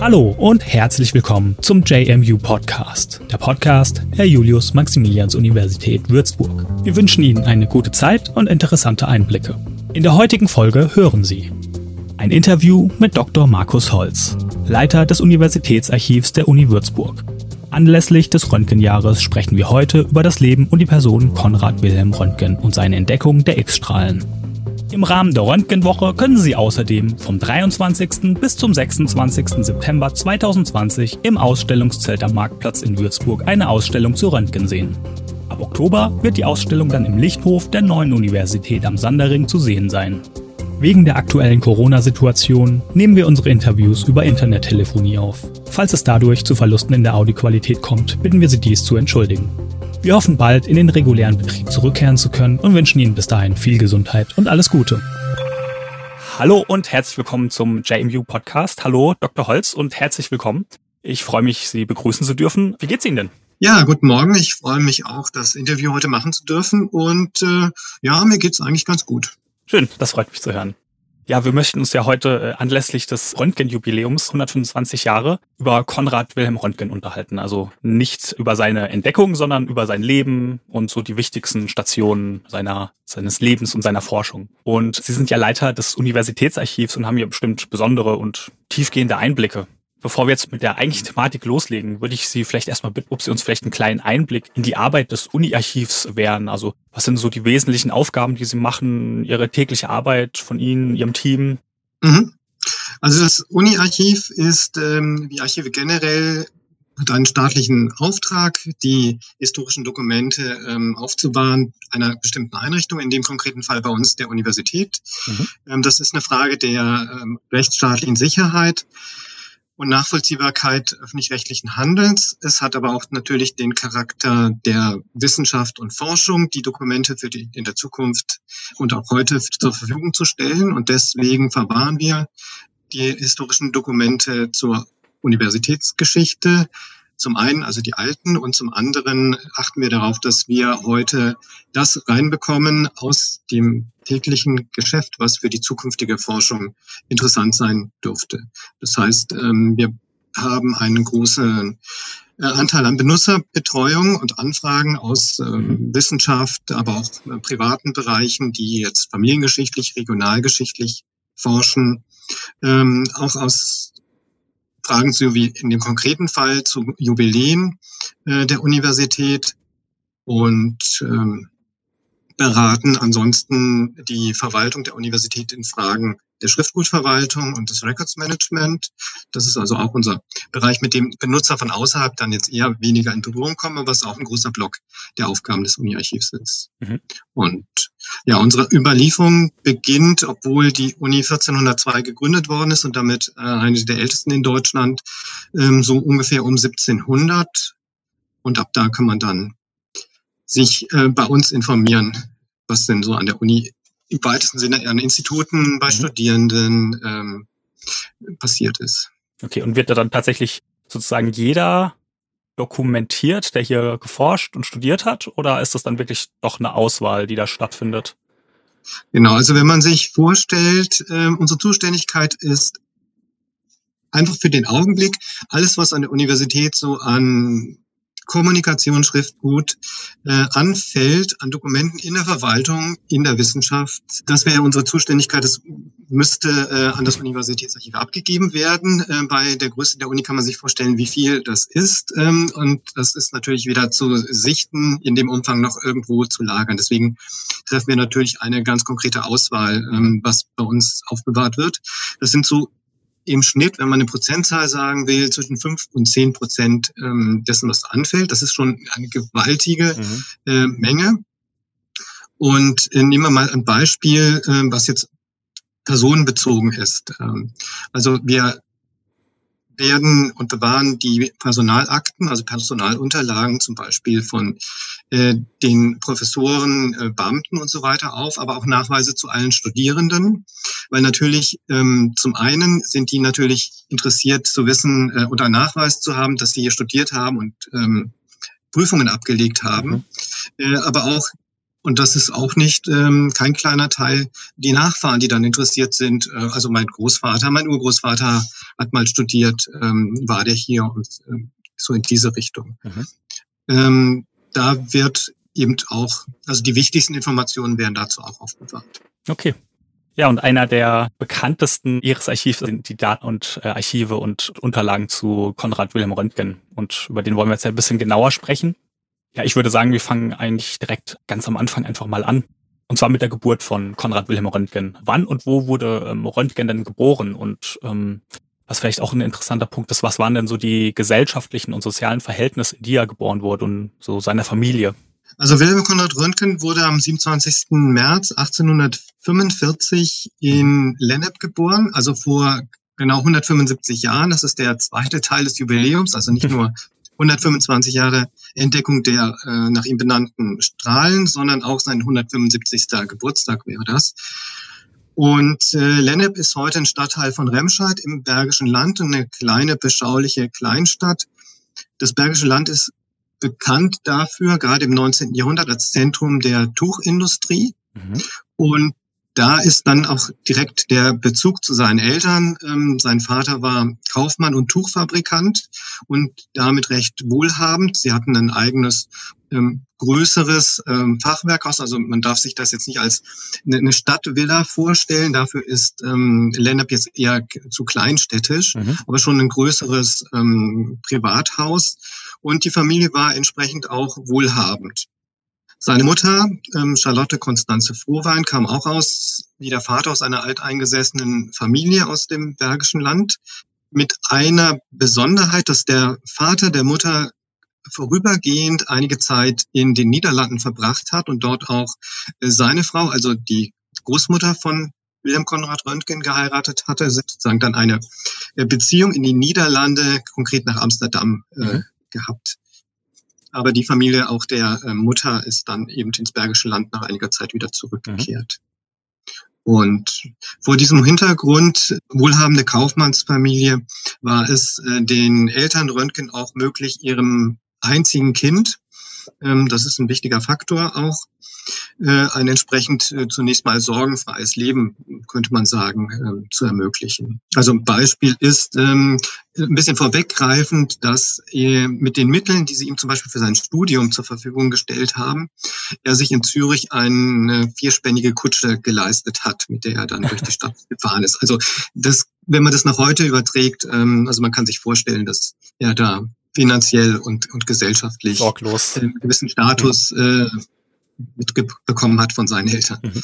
Hallo und herzlich willkommen zum JMU Podcast, der Podcast der Julius Maximilians Universität Würzburg. Wir wünschen Ihnen eine gute Zeit und interessante Einblicke. In der heutigen Folge hören Sie ein Interview mit Dr. Markus Holz, Leiter des Universitätsarchivs der Uni Würzburg. Anlässlich des Röntgenjahres sprechen wir heute über das Leben und die Person Konrad Wilhelm Röntgen und seine Entdeckung der X-Strahlen. Im Rahmen der Röntgenwoche können Sie außerdem vom 23. bis zum 26. September 2020 im Ausstellungszelt am Marktplatz in Würzburg eine Ausstellung zu Röntgen sehen. Ab Oktober wird die Ausstellung dann im Lichthof der neuen Universität am Sandering zu sehen sein. Wegen der aktuellen Corona-Situation nehmen wir unsere Interviews über Internettelefonie auf. Falls es dadurch zu Verlusten in der Audioqualität kommt, bitten wir Sie dies zu entschuldigen. Wir hoffen bald in den regulären Betrieb zurückkehren zu können und wünschen Ihnen bis dahin viel Gesundheit und alles Gute. Hallo und herzlich willkommen zum JMU Podcast. Hallo Dr. Holz und herzlich willkommen. Ich freue mich, Sie begrüßen zu dürfen. Wie geht's Ihnen denn? Ja, guten Morgen. Ich freue mich auch, das Interview heute machen zu dürfen. Und äh, ja, mir geht's eigentlich ganz gut. Schön, das freut mich zu hören. Ja, wir möchten uns ja heute äh, anlässlich des Röntgenjubiläums 125 Jahre über Konrad Wilhelm Röntgen unterhalten. Also nicht über seine Entdeckung, sondern über sein Leben und so die wichtigsten Stationen seiner, seines Lebens und seiner Forschung. Und Sie sind ja Leiter des Universitätsarchivs und haben hier bestimmt besondere und tiefgehende Einblicke Bevor wir jetzt mit der eigentlichen Thematik loslegen, würde ich Sie vielleicht erstmal bitten, ob Sie uns vielleicht einen kleinen Einblick in die Arbeit des Uni-Archivs wären. Also was sind so die wesentlichen Aufgaben, die Sie machen, Ihre tägliche Arbeit von Ihnen, Ihrem Team? Mhm. Also das Uni-Archiv ist, ähm, wie Archive generell, hat einen staatlichen Auftrag, die historischen Dokumente ähm, aufzubauen einer bestimmten Einrichtung, in dem konkreten Fall bei uns der Universität. Mhm. Ähm, das ist eine Frage der ähm, rechtsstaatlichen Sicherheit und Nachvollziehbarkeit öffentlich-rechtlichen Handelns. Es hat aber auch natürlich den Charakter der Wissenschaft und Forschung, die Dokumente für die in der Zukunft und auch heute zur Verfügung zu stellen. Und deswegen verwahren wir die historischen Dokumente zur Universitätsgeschichte, zum einen also die alten und zum anderen achten wir darauf, dass wir heute das reinbekommen aus dem täglichen Geschäft, was für die zukünftige Forschung interessant sein dürfte. Das heißt, ähm, wir haben einen großen äh, Anteil an Benutzerbetreuung und Anfragen aus ähm, Wissenschaft, aber auch äh, privaten Bereichen, die jetzt familiengeschichtlich, regionalgeschichtlich forschen, ähm, auch aus Fragen zu, wie in dem konkreten Fall zu Jubiläen äh, der Universität. Und ähm, beraten ansonsten die Verwaltung der Universität in Fragen der Schriftgutverwaltung und des Records Management. Das ist also auch unser Bereich, mit dem Benutzer von außerhalb dann jetzt eher weniger in Berührung kommen, was auch ein großer Block der Aufgaben des Uni-Archivs ist. Mhm. Und ja, unsere Überlieferung beginnt, obwohl die Uni 1402 gegründet worden ist und damit äh, eine der ältesten in Deutschland, ähm, so ungefähr um 1700. Und ab da kann man dann sich äh, bei uns informieren, was denn so an der Uni im weitesten Sinne an Instituten, bei mhm. Studierenden ähm, passiert ist. Okay, und wird da dann tatsächlich sozusagen jeder dokumentiert, der hier geforscht und studiert hat? Oder ist das dann wirklich doch eine Auswahl, die da stattfindet? Genau, also wenn man sich vorstellt, äh, unsere Zuständigkeit ist einfach für den Augenblick alles, was an der Universität so an Kommunikation, Schriftgut äh, anfällt an Dokumenten in der Verwaltung, in der Wissenschaft. Das wäre unsere Zuständigkeit. Das müsste äh, an das Universitätsarchiv abgegeben werden. Äh, bei der Größe der Uni kann man sich vorstellen, wie viel das ist. Ähm, und das ist natürlich wieder zu sichten, in dem Umfang noch irgendwo zu lagern. Deswegen treffen wir natürlich eine ganz konkrete Auswahl, ähm, was bei uns aufbewahrt wird. Das sind so im Schnitt, wenn man eine Prozentzahl sagen will, zwischen fünf und zehn Prozent ähm, dessen, was anfällt. Das ist schon eine gewaltige mhm. äh, Menge. Und äh, nehmen wir mal ein Beispiel, äh, was jetzt personenbezogen ist. Ähm, also wir werden und bewahren die Personalakten, also Personalunterlagen zum Beispiel von äh, den Professoren, äh, Beamten und so weiter auf, aber auch Nachweise zu allen Studierenden, weil natürlich ähm, zum einen sind die natürlich interessiert zu wissen äh, oder Nachweis zu haben, dass sie hier studiert haben und ähm, Prüfungen abgelegt haben, mhm. aber auch Und das ist auch nicht ähm, kein kleiner Teil, die Nachfahren, die dann interessiert sind. Äh, also mein Großvater, mein Urgroßvater hat mal studiert, ähm, war der hier und äh, so in diese Richtung. Mhm. Ähm, da wird eben auch, also die wichtigsten Informationen werden dazu auch aufbewahrt. Okay. Ja, und einer der bekanntesten Ihres Archivs sind die Daten und äh, Archive und Unterlagen zu Konrad Wilhelm Röntgen. Und über den wollen wir jetzt ein bisschen genauer sprechen. Ja, ich würde sagen, wir fangen eigentlich direkt ganz am Anfang einfach mal an. Und zwar mit der Geburt von Konrad Wilhelm Röntgen. Wann und wo wurde ähm, Röntgen denn geboren? Und ähm, was vielleicht auch ein interessanter Punkt ist, was waren denn so die gesellschaftlichen und sozialen Verhältnisse, in die er geboren wurde und so seiner Familie? Also Wilhelm Konrad Röntgen wurde am 27. März 1845 in Lennep geboren, also vor genau 175 Jahren. Das ist der zweite Teil des Jubiläums, also nicht nur 125 Jahre Entdeckung der äh, nach ihm benannten Strahlen, sondern auch sein 175. Geburtstag wäre das. Und äh, Lennep ist heute ein Stadtteil von Remscheid im Bergischen Land, eine kleine, beschauliche Kleinstadt. Das Bergische Land ist bekannt dafür, gerade im 19. Jahrhundert als Zentrum der Tuchindustrie. Mhm. Und da ist dann auch direkt der Bezug zu seinen Eltern. Ähm, sein Vater war Kaufmann und Tuchfabrikant und damit recht wohlhabend. Sie hatten ein eigenes ähm, größeres ähm, Fachwerkhaus. Also man darf sich das jetzt nicht als eine Stadtvilla vorstellen. Dafür ist ähm, Lennep jetzt eher zu kleinstädtisch, mhm. aber schon ein größeres ähm, Privathaus. Und die Familie war entsprechend auch wohlhabend. Seine Mutter, ähm, Charlotte Konstanze Frohwein, kam auch aus, wie der Vater, aus einer alteingesessenen Familie aus dem Bergischen Land. Mit einer Besonderheit, dass der Vater der Mutter vorübergehend einige Zeit in den Niederlanden verbracht hat und dort auch äh, seine Frau, also die Großmutter von Wilhelm Konrad Röntgen geheiratet hatte, sozusagen dann eine äh, Beziehung in die Niederlande, konkret nach Amsterdam, äh, mhm. gehabt. Aber die Familie auch der äh, Mutter ist dann eben ins Bergische Land nach einiger Zeit wieder zurückgekehrt. Mhm. Und vor diesem Hintergrund, wohlhabende Kaufmannsfamilie, war es äh, den Eltern Röntgen auch möglich, ihrem einzigen Kind, das ist ein wichtiger Faktor auch, äh, ein entsprechend äh, zunächst mal sorgenfreies Leben, könnte man sagen, äh, zu ermöglichen. Also ein Beispiel ist ähm, ein bisschen vorweggreifend, dass mit den Mitteln, die sie ihm zum Beispiel für sein Studium zur Verfügung gestellt haben, er sich in Zürich eine vierspännige Kutsche geleistet hat, mit der er dann durch die Stadt gefahren ist. Also das, wenn man das nach heute überträgt, ähm, also man kann sich vorstellen, dass er da finanziell und, und gesellschaftlich Sorglos. einen gewissen Status äh, mitbekommen hat von seinen Eltern. Mhm.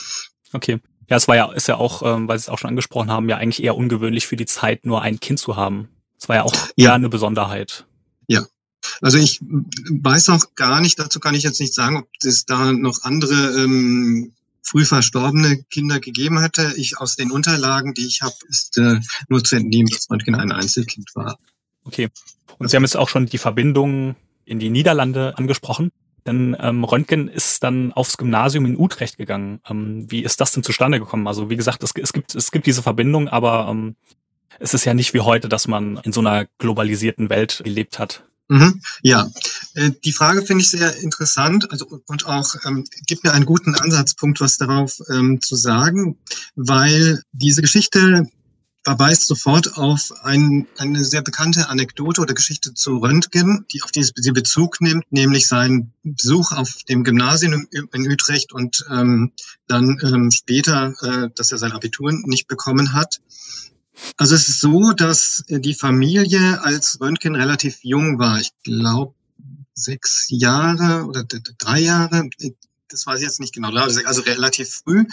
Okay. Ja, es war ja, ist ja auch, ähm, weil Sie es auch schon angesprochen haben, ja eigentlich eher ungewöhnlich für die Zeit, nur ein Kind zu haben. Es war ja auch eher ja. eine Besonderheit. Ja. Also ich weiß auch gar nicht, dazu kann ich jetzt nicht sagen, ob es da noch andere ähm, früh verstorbene Kinder gegeben hätte. Ich aus den Unterlagen, die ich habe, ist äh, nur zu entnehmen, dass Röntgen ein Einzelkind war. Okay. Und Sie haben jetzt auch schon die Verbindung in die Niederlande angesprochen. Denn ähm, Röntgen ist dann aufs Gymnasium in Utrecht gegangen. Ähm, wie ist das denn zustande gekommen? Also wie gesagt, es, es, gibt, es gibt diese Verbindung, aber ähm, es ist ja nicht wie heute, dass man in so einer globalisierten Welt gelebt hat. Mhm, ja, äh, die Frage finde ich sehr interessant also, und auch ähm, gibt mir einen guten Ansatzpunkt, was darauf ähm, zu sagen, weil diese Geschichte verweist sofort auf ein, eine sehr bekannte Anekdote oder Geschichte zu Röntgen, die auf die Bezug nimmt, nämlich seinen Besuch auf dem Gymnasium in Utrecht und ähm, dann ähm, später, äh, dass er sein Abitur nicht bekommen hat. Also es ist so, dass die Familie als Röntgen relativ jung war, ich glaube sechs Jahre oder drei Jahre, das weiß ich jetzt nicht genau, also relativ früh,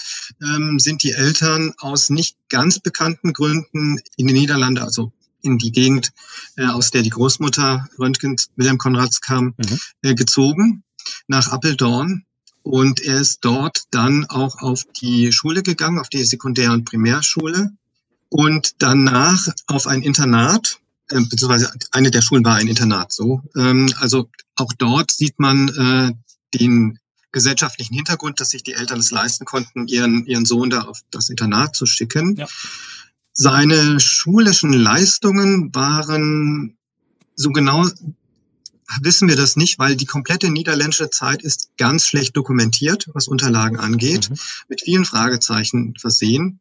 ähm, sind die Eltern aus nicht ganz bekannten Gründen in die Niederlande, also in die Gegend, äh, aus der die Großmutter Röntgen Wilhelm Konrads kam, mhm. äh, gezogen nach Appeldorn. Und er ist dort dann auch auf die Schule gegangen, auf die Sekundär- und Primärschule. Und danach auf ein Internat, äh, beziehungsweise eine der Schulen war ein Internat so. Ähm, also auch dort sieht man äh, den gesellschaftlichen Hintergrund, dass sich die Eltern es leisten konnten, ihren, ihren Sohn da auf das Internat zu schicken. Ja. Seine schulischen Leistungen waren so genau wissen wir das nicht, weil die komplette niederländische Zeit ist ganz schlecht dokumentiert, was Unterlagen angeht, mhm. mit vielen Fragezeichen versehen.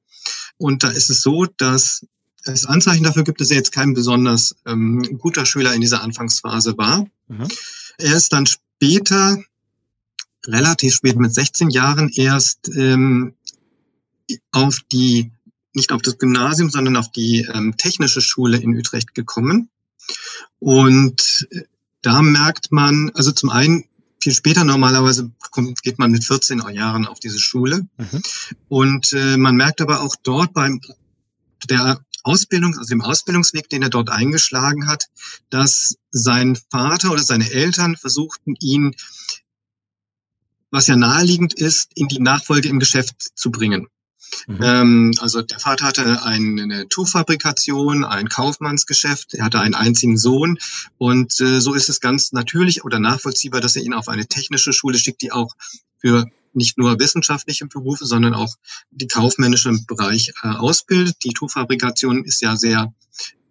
Und da ist es so, dass es Anzeichen dafür gibt, dass er jetzt kein besonders ähm, guter Schüler in dieser Anfangsphase war. Mhm. Er ist dann später, relativ spät mit 16 Jahren, erst ähm, auf die, nicht auf das Gymnasium, sondern auf die ähm, technische Schule in Utrecht gekommen. Und äh, da merkt man, also zum einen, viel später normalerweise kommt, geht man mit 14 Jahren auf diese Schule. Mhm. Und äh, man merkt aber auch dort beim der Ausbildung, also dem Ausbildungsweg, den er dort eingeschlagen hat, dass sein Vater oder seine Eltern versuchten, ihn, was ja naheliegend ist, in die Nachfolge im Geschäft zu bringen. Mhm. Ähm, also der Vater hatte eine Tuchfabrikation, ein Kaufmannsgeschäft, er hatte einen einzigen Sohn und äh, so ist es ganz natürlich oder nachvollziehbar, dass er ihn auf eine technische Schule schickt, die auch für nicht nur wissenschaftliche Berufe, sondern auch die kaufmännische Bereich äh, ausbildet. Die Tuchfabrikation ist ja sehr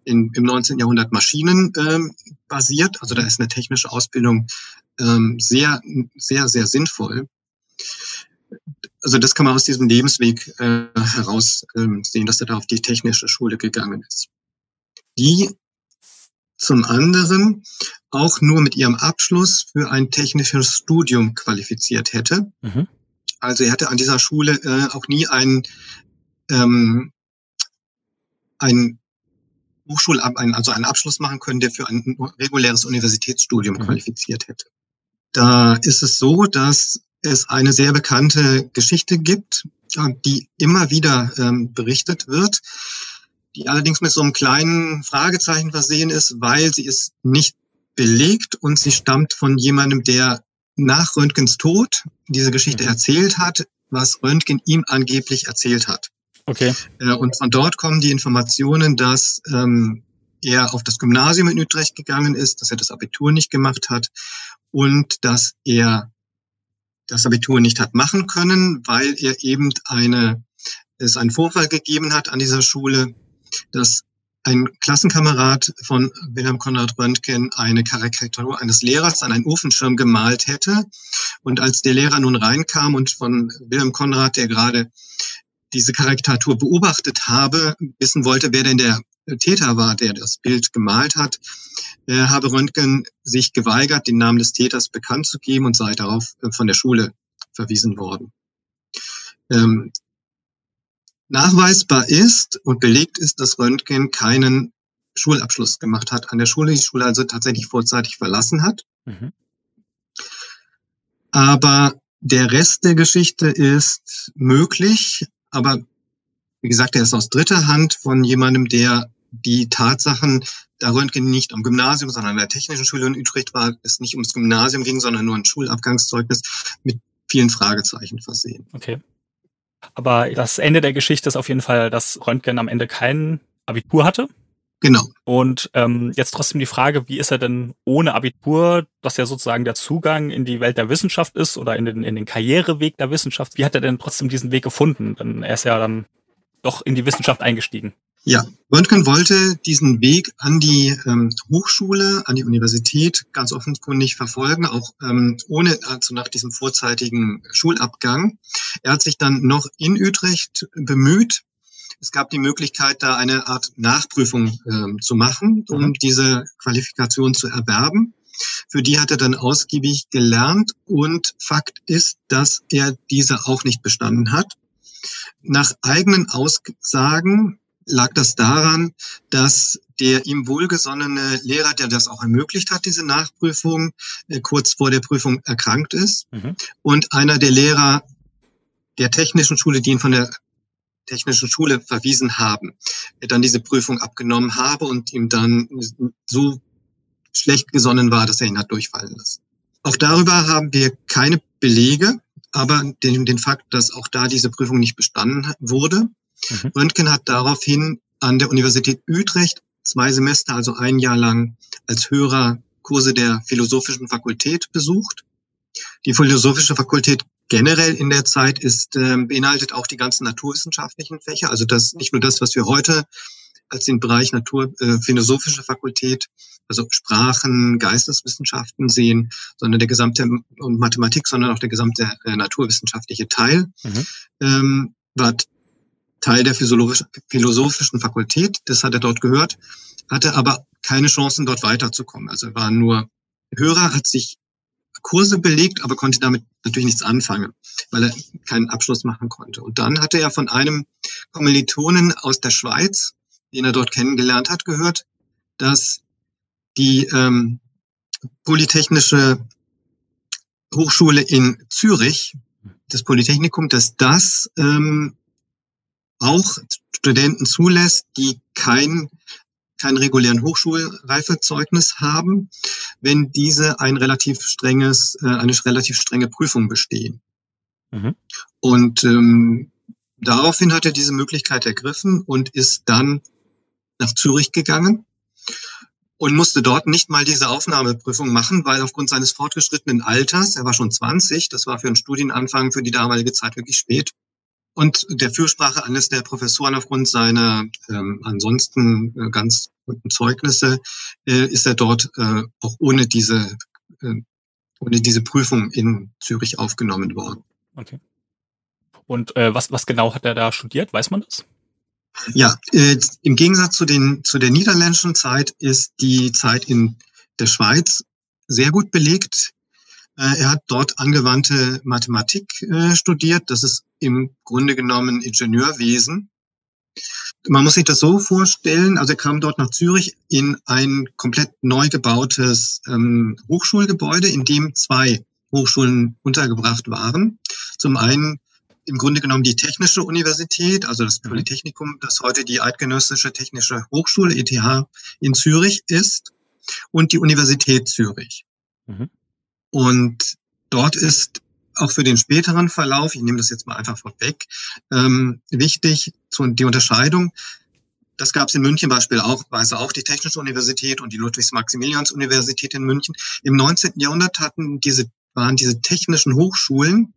in, im 19. Jahrhundert Maschinen ähm, also da ist eine technische Ausbildung ähm, sehr, sehr, sehr sinnvoll also das kann man aus diesem Lebensweg äh, heraus ähm, sehen, dass er da auf die technische Schule gegangen ist. Die zum anderen auch nur mit ihrem Abschluss für ein technisches Studium qualifiziert hätte. Mhm. Also er hatte an dieser Schule äh, auch nie ein, ähm, ein Hochschulab, also einen Abschluss machen können, der für ein reguläres Universitätsstudium mhm. qualifiziert hätte. Da ist es so, dass es eine sehr bekannte Geschichte gibt, die immer wieder ähm, berichtet wird, die allerdings mit so einem kleinen Fragezeichen versehen ist, weil sie ist nicht belegt und sie stammt von jemandem, der nach Röntgens Tod diese Geschichte mhm. erzählt hat, was Röntgen ihm angeblich erzählt hat. Okay. Äh, und von dort kommen die Informationen, dass ähm, er auf das Gymnasium in Utrecht gegangen ist, dass er das Abitur nicht gemacht hat und dass er das Abitur nicht hat machen können, weil er eben eine, es einen Vorfall gegeben hat an dieser Schule, dass ein Klassenkamerad von Wilhelm Konrad Röntgen eine Karikatur eines Lehrers an einen Ofenschirm gemalt hätte. Und als der Lehrer nun reinkam und von Wilhelm Konrad, der gerade diese Karikatur beobachtet habe, wissen wollte, wer denn der Täter war, der das Bild gemalt hat, äh, habe Röntgen sich geweigert, den Namen des Täters bekannt zu geben und sei darauf äh, von der Schule verwiesen worden. Ähm, nachweisbar ist und belegt ist, dass Röntgen keinen Schulabschluss gemacht hat an der Schule, die Schule also tatsächlich vorzeitig verlassen hat. Mhm. Aber der Rest der Geschichte ist möglich, aber wie gesagt, er ist aus dritter Hand von jemandem, der die Tatsachen, da Röntgen nicht am Gymnasium, sondern an der Technischen Schule in Utrecht war, es nicht ums Gymnasium ging, sondern nur ein Schulabgangszeugnis mit vielen Fragezeichen versehen. Okay. Aber das Ende der Geschichte ist auf jeden Fall, dass Röntgen am Ende kein Abitur hatte. Genau. Und ähm, jetzt trotzdem die Frage, wie ist er denn ohne Abitur, das ja sozusagen der Zugang in die Welt der Wissenschaft ist oder in den, in den Karriereweg der Wissenschaft, wie hat er denn trotzdem diesen Weg gefunden? Denn er ist ja dann doch in die Wissenschaft eingestiegen. Ja, Röntgen wollte diesen Weg an die ähm, Hochschule, an die Universität ganz offenkundig verfolgen, auch ähm, ohne also nach diesem vorzeitigen Schulabgang. Er hat sich dann noch in Utrecht bemüht. Es gab die Möglichkeit, da eine Art Nachprüfung ähm, zu machen, um mhm. diese Qualifikation zu erwerben. Für die hat er dann ausgiebig gelernt und Fakt ist, dass er diese auch nicht bestanden hat. Nach eigenen Aussagen lag das daran, dass der ihm wohlgesonnene Lehrer, der das auch ermöglicht hat, diese Nachprüfung, äh, kurz vor der Prüfung erkrankt ist. Mhm. Und einer der Lehrer der technischen Schule, die ihn von der technischen Schule verwiesen haben, dann diese Prüfung abgenommen habe und ihm dann so schlecht gesonnen war, dass er ihn hat durchfallen lassen. Auch darüber haben wir keine Belege, aber den, den Fakt, dass auch da diese Prüfung nicht bestanden wurde. Mhm. Röntgen hat daraufhin an der Universität Utrecht zwei Semester, also ein Jahr lang, als Hörer Kurse der Philosophischen Fakultät besucht. Die Philosophische Fakultät generell in der Zeit ist, äh, beinhaltet auch die ganzen naturwissenschaftlichen Fächer, also das nicht nur das, was wir heute als den Bereich Natur, äh, philosophische Fakultät, also Sprachen, Geisteswissenschaften sehen, sondern der gesamte und Mathematik, sondern auch der gesamte äh, naturwissenschaftliche Teil mhm. ähm, war Teil der philosophischen Fakultät. Das hat er dort gehört, hatte aber keine Chancen, dort weiterzukommen. Also er war nur Hörer, hat sich Kurse belegt, aber konnte damit natürlich nichts anfangen, weil er keinen Abschluss machen konnte. Und dann hatte er von einem Kommilitonen aus der Schweiz, den er dort kennengelernt hat, gehört, dass die ähm, Polytechnische Hochschule in Zürich, das Polytechnikum, dass das ähm, auch Studenten zulässt, die kein kein regulären Hochschulreifezeugnis haben, wenn diese ein relativ strenges, äh, eine relativ strenge Prüfung bestehen. Mhm. Und ähm, daraufhin hat er diese Möglichkeit ergriffen und ist dann nach Zürich gegangen und musste dort nicht mal diese Aufnahmeprüfung machen, weil aufgrund seines fortgeschrittenen Alters, er war schon 20, das war für einen Studienanfang für die damalige Zeit wirklich spät, und der Fürsprache eines der Professoren aufgrund seiner ähm, ansonsten äh, ganz guten Zeugnisse äh, ist er dort äh, auch ohne diese, äh, ohne diese Prüfung in Zürich aufgenommen worden. Okay. Und äh, was, was genau hat er da studiert? Weiß man das? Ja, äh, im Gegensatz zu, den, zu der niederländischen Zeit ist die Zeit in der Schweiz sehr gut belegt. Äh, er hat dort angewandte Mathematik äh, studiert. Das ist im Grunde genommen Ingenieurwesen. Man muss sich das so vorstellen, also er kam dort nach Zürich in ein komplett neu gebautes ähm, Hochschulgebäude, in dem zwei Hochschulen untergebracht waren. Zum einen im Grunde genommen die Technische Universität, also das mhm. Polytechnikum, das heute die Eidgenössische Technische Hochschule ETH in Zürich ist, und die Universität Zürich. Mhm. Und dort ist auch für den späteren Verlauf, ich nehme das jetzt mal einfach vorweg, ähm, wichtig zu, die Unterscheidung. Das gab es in München beispielsweise auch die Technische Universität und die Ludwigs-Maximilians-Universität in München. Im 19. Jahrhundert hatten diese, waren diese technischen Hochschulen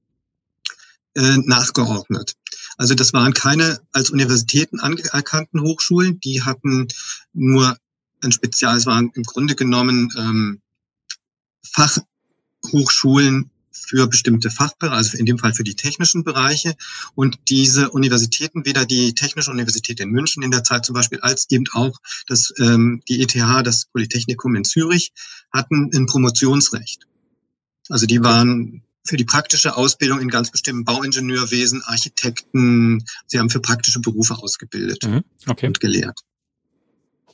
äh, nachgeordnet. Also das waren keine als Universitäten anerkannten Hochschulen, die hatten nur ein Spezial, es waren im Grunde genommen ähm, Fach, Hochschulen für bestimmte Fachbereiche, also in dem Fall für die technischen Bereiche. Und diese Universitäten, weder die Technische Universität in München in der Zeit zum Beispiel, als eben auch das, ähm, die ETH, das Polytechnikum in Zürich, hatten ein Promotionsrecht. Also die waren für die praktische Ausbildung in ganz bestimmten Bauingenieurwesen, Architekten, sie haben für praktische Berufe ausgebildet mhm. okay. und gelehrt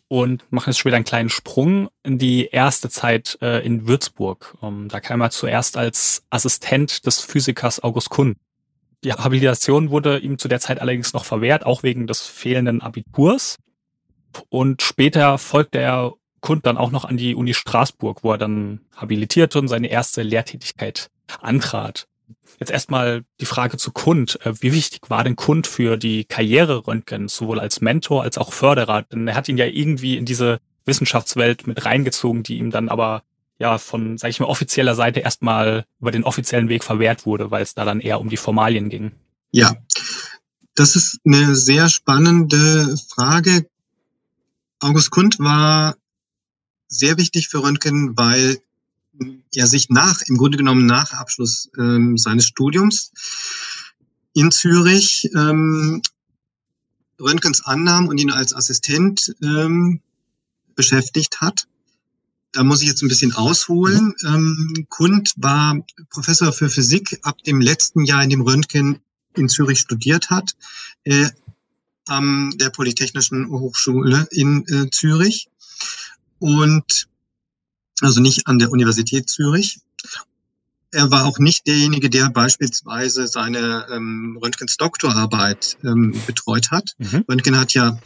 und machen jetzt später einen kleinen Sprung in die erste Zeit äh, in Würzburg. Um, ähm, da kam er zuerst als Assistent des Physikers August Kuhn. Die Habilitation wurde ihm zu der Zeit allerdings noch verwehrt, auch wegen des fehlenden Abiturs. Und später folgte er Kund dann auch noch an die Uni Straßburg, wo er dann habilitierte und seine erste Lehrtätigkeit antrat. Jetzt erstmal die Frage zu Kund. Äh, wie wichtig war denn Kund für die Karriere Röntgens, sowohl als Mentor als auch Förderer? Denn er hat ihn ja irgendwie in diese Wissenschaftswelt mit reingezogen, die ihm dann aber ja von, sag ich mal, offizieller Seite erstmal über den offiziellen Weg verwehrt wurde, weil es da dann eher um die Formalien ging. Ja, das ist eine sehr spannende Frage. August Kund war sehr wichtig für Röntgen, weil er sich nach, im Grunde genommen nach Abschluss ähm, seines Studiums in Zürich ähm, Röntgens annahm und ihn als Assistent ähm, beschäftigt hat. Da muss ich jetzt ein bisschen ausholen. Ähm, Kund war Professor für Physik ab dem letzten Jahr, in dem Röntgen in Zürich studiert hat, äh, an der Polytechnischen Hochschule in äh, Zürich. Und also nicht an der Universität Zürich. Er war auch nicht derjenige, der beispielsweise seine ähm, Röntgens Doktorarbeit ähm, betreut hat. Mhm. Röntgen hat ja,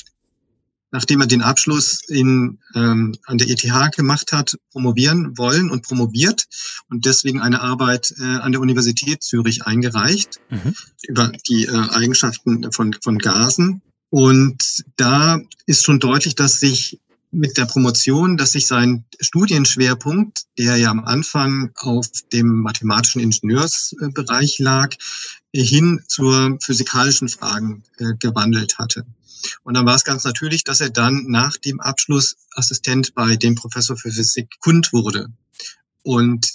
nachdem er den Abschluss in, ähm, an der ETH gemacht hat, promovieren wollen und promoviert und deswegen eine Arbeit äh, an der Universität Zürich eingereicht mhm. über die äh, Eigenschaften von, von Gasen. Und da ist schon deutlich, dass sich mit der Promotion, dass sich sein Studienschwerpunkt, der ja am Anfang auf dem mathematischen Ingenieursbereich lag, hin zur physikalischen Fragen äh, gewandelt hatte. Und dann war es ganz natürlich, dass er dann nach dem Abschluss Assistent bei dem Professor für Physik Kund wurde. Und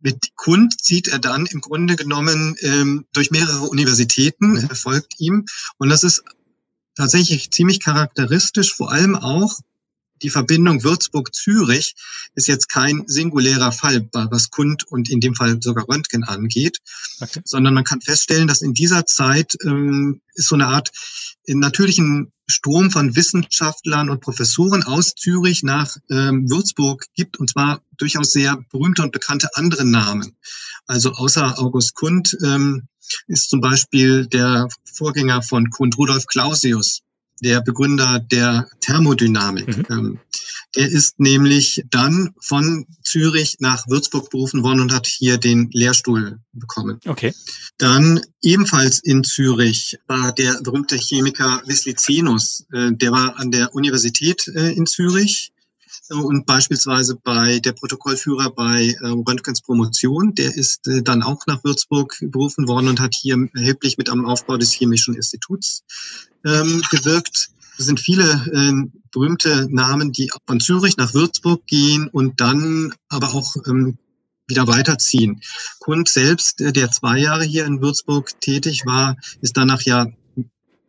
mit Kund zieht er dann im Grunde genommen ähm, durch mehrere Universitäten, er folgt ihm. Und das ist tatsächlich ziemlich charakteristisch, vor allem auch die Verbindung Würzburg-Zürich ist jetzt kein singulärer Fall, was Kund und in dem Fall sogar Röntgen angeht, okay. sondern man kann feststellen, dass in dieser Zeit ähm, ist so eine Art natürlichen Strom von Wissenschaftlern und Professoren aus Zürich nach ähm, Würzburg gibt, und zwar durchaus sehr berühmte und bekannte andere Namen. Also außer August Kund ähm, ist zum Beispiel der Vorgänger von Kund Rudolf Clausius der Begründer der Thermodynamik. Mhm. Ähm, der ist nämlich dann von Zürich nach Würzburg berufen worden und hat hier den Lehrstuhl bekommen. Okay. Dann ebenfalls in Zürich war der berühmte Chemiker Wislicenus. Äh, der war an der Universität äh, in Zürich und beispielsweise bei der Protokollführer bei äh, Röntgens Promotion, der ist äh, dann auch nach Würzburg berufen worden und hat hier erheblich mit am Aufbau des Chemischen Instituts ähm, gewirkt. Es sind viele äh, berühmte Namen, die von Zürich nach Würzburg gehen und dann aber auch ähm, wieder weiterziehen. Kund selbst, äh, der zwei Jahre hier in Würzburg tätig war, ist danach ja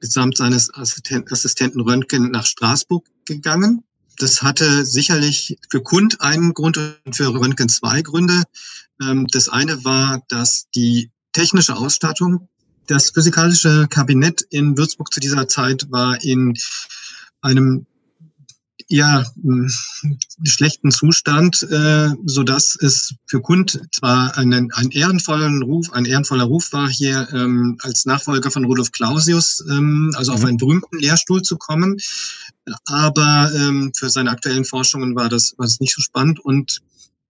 mitsamt seines Assistenten Röntgen nach Straßburg gegangen das hatte sicherlich für Kund einen Grund und für Röntgen zwei Gründe. Ähm, das eine war, dass die technische Ausstattung, das physikalische Kabinett in Würzburg zu dieser Zeit war in einem ja, hm, schlechten Zustand, äh, so dass es für Kund zwar einen, einen ehrenvollen Ruf, ein ehrenvoller Ruf war, hier ähm, als Nachfolger von Rudolf Clausius, ähm, also auf mhm. einen berühmten Lehrstuhl zu kommen, aber ähm, für seine aktuellen Forschungen war das, war das nicht so spannend und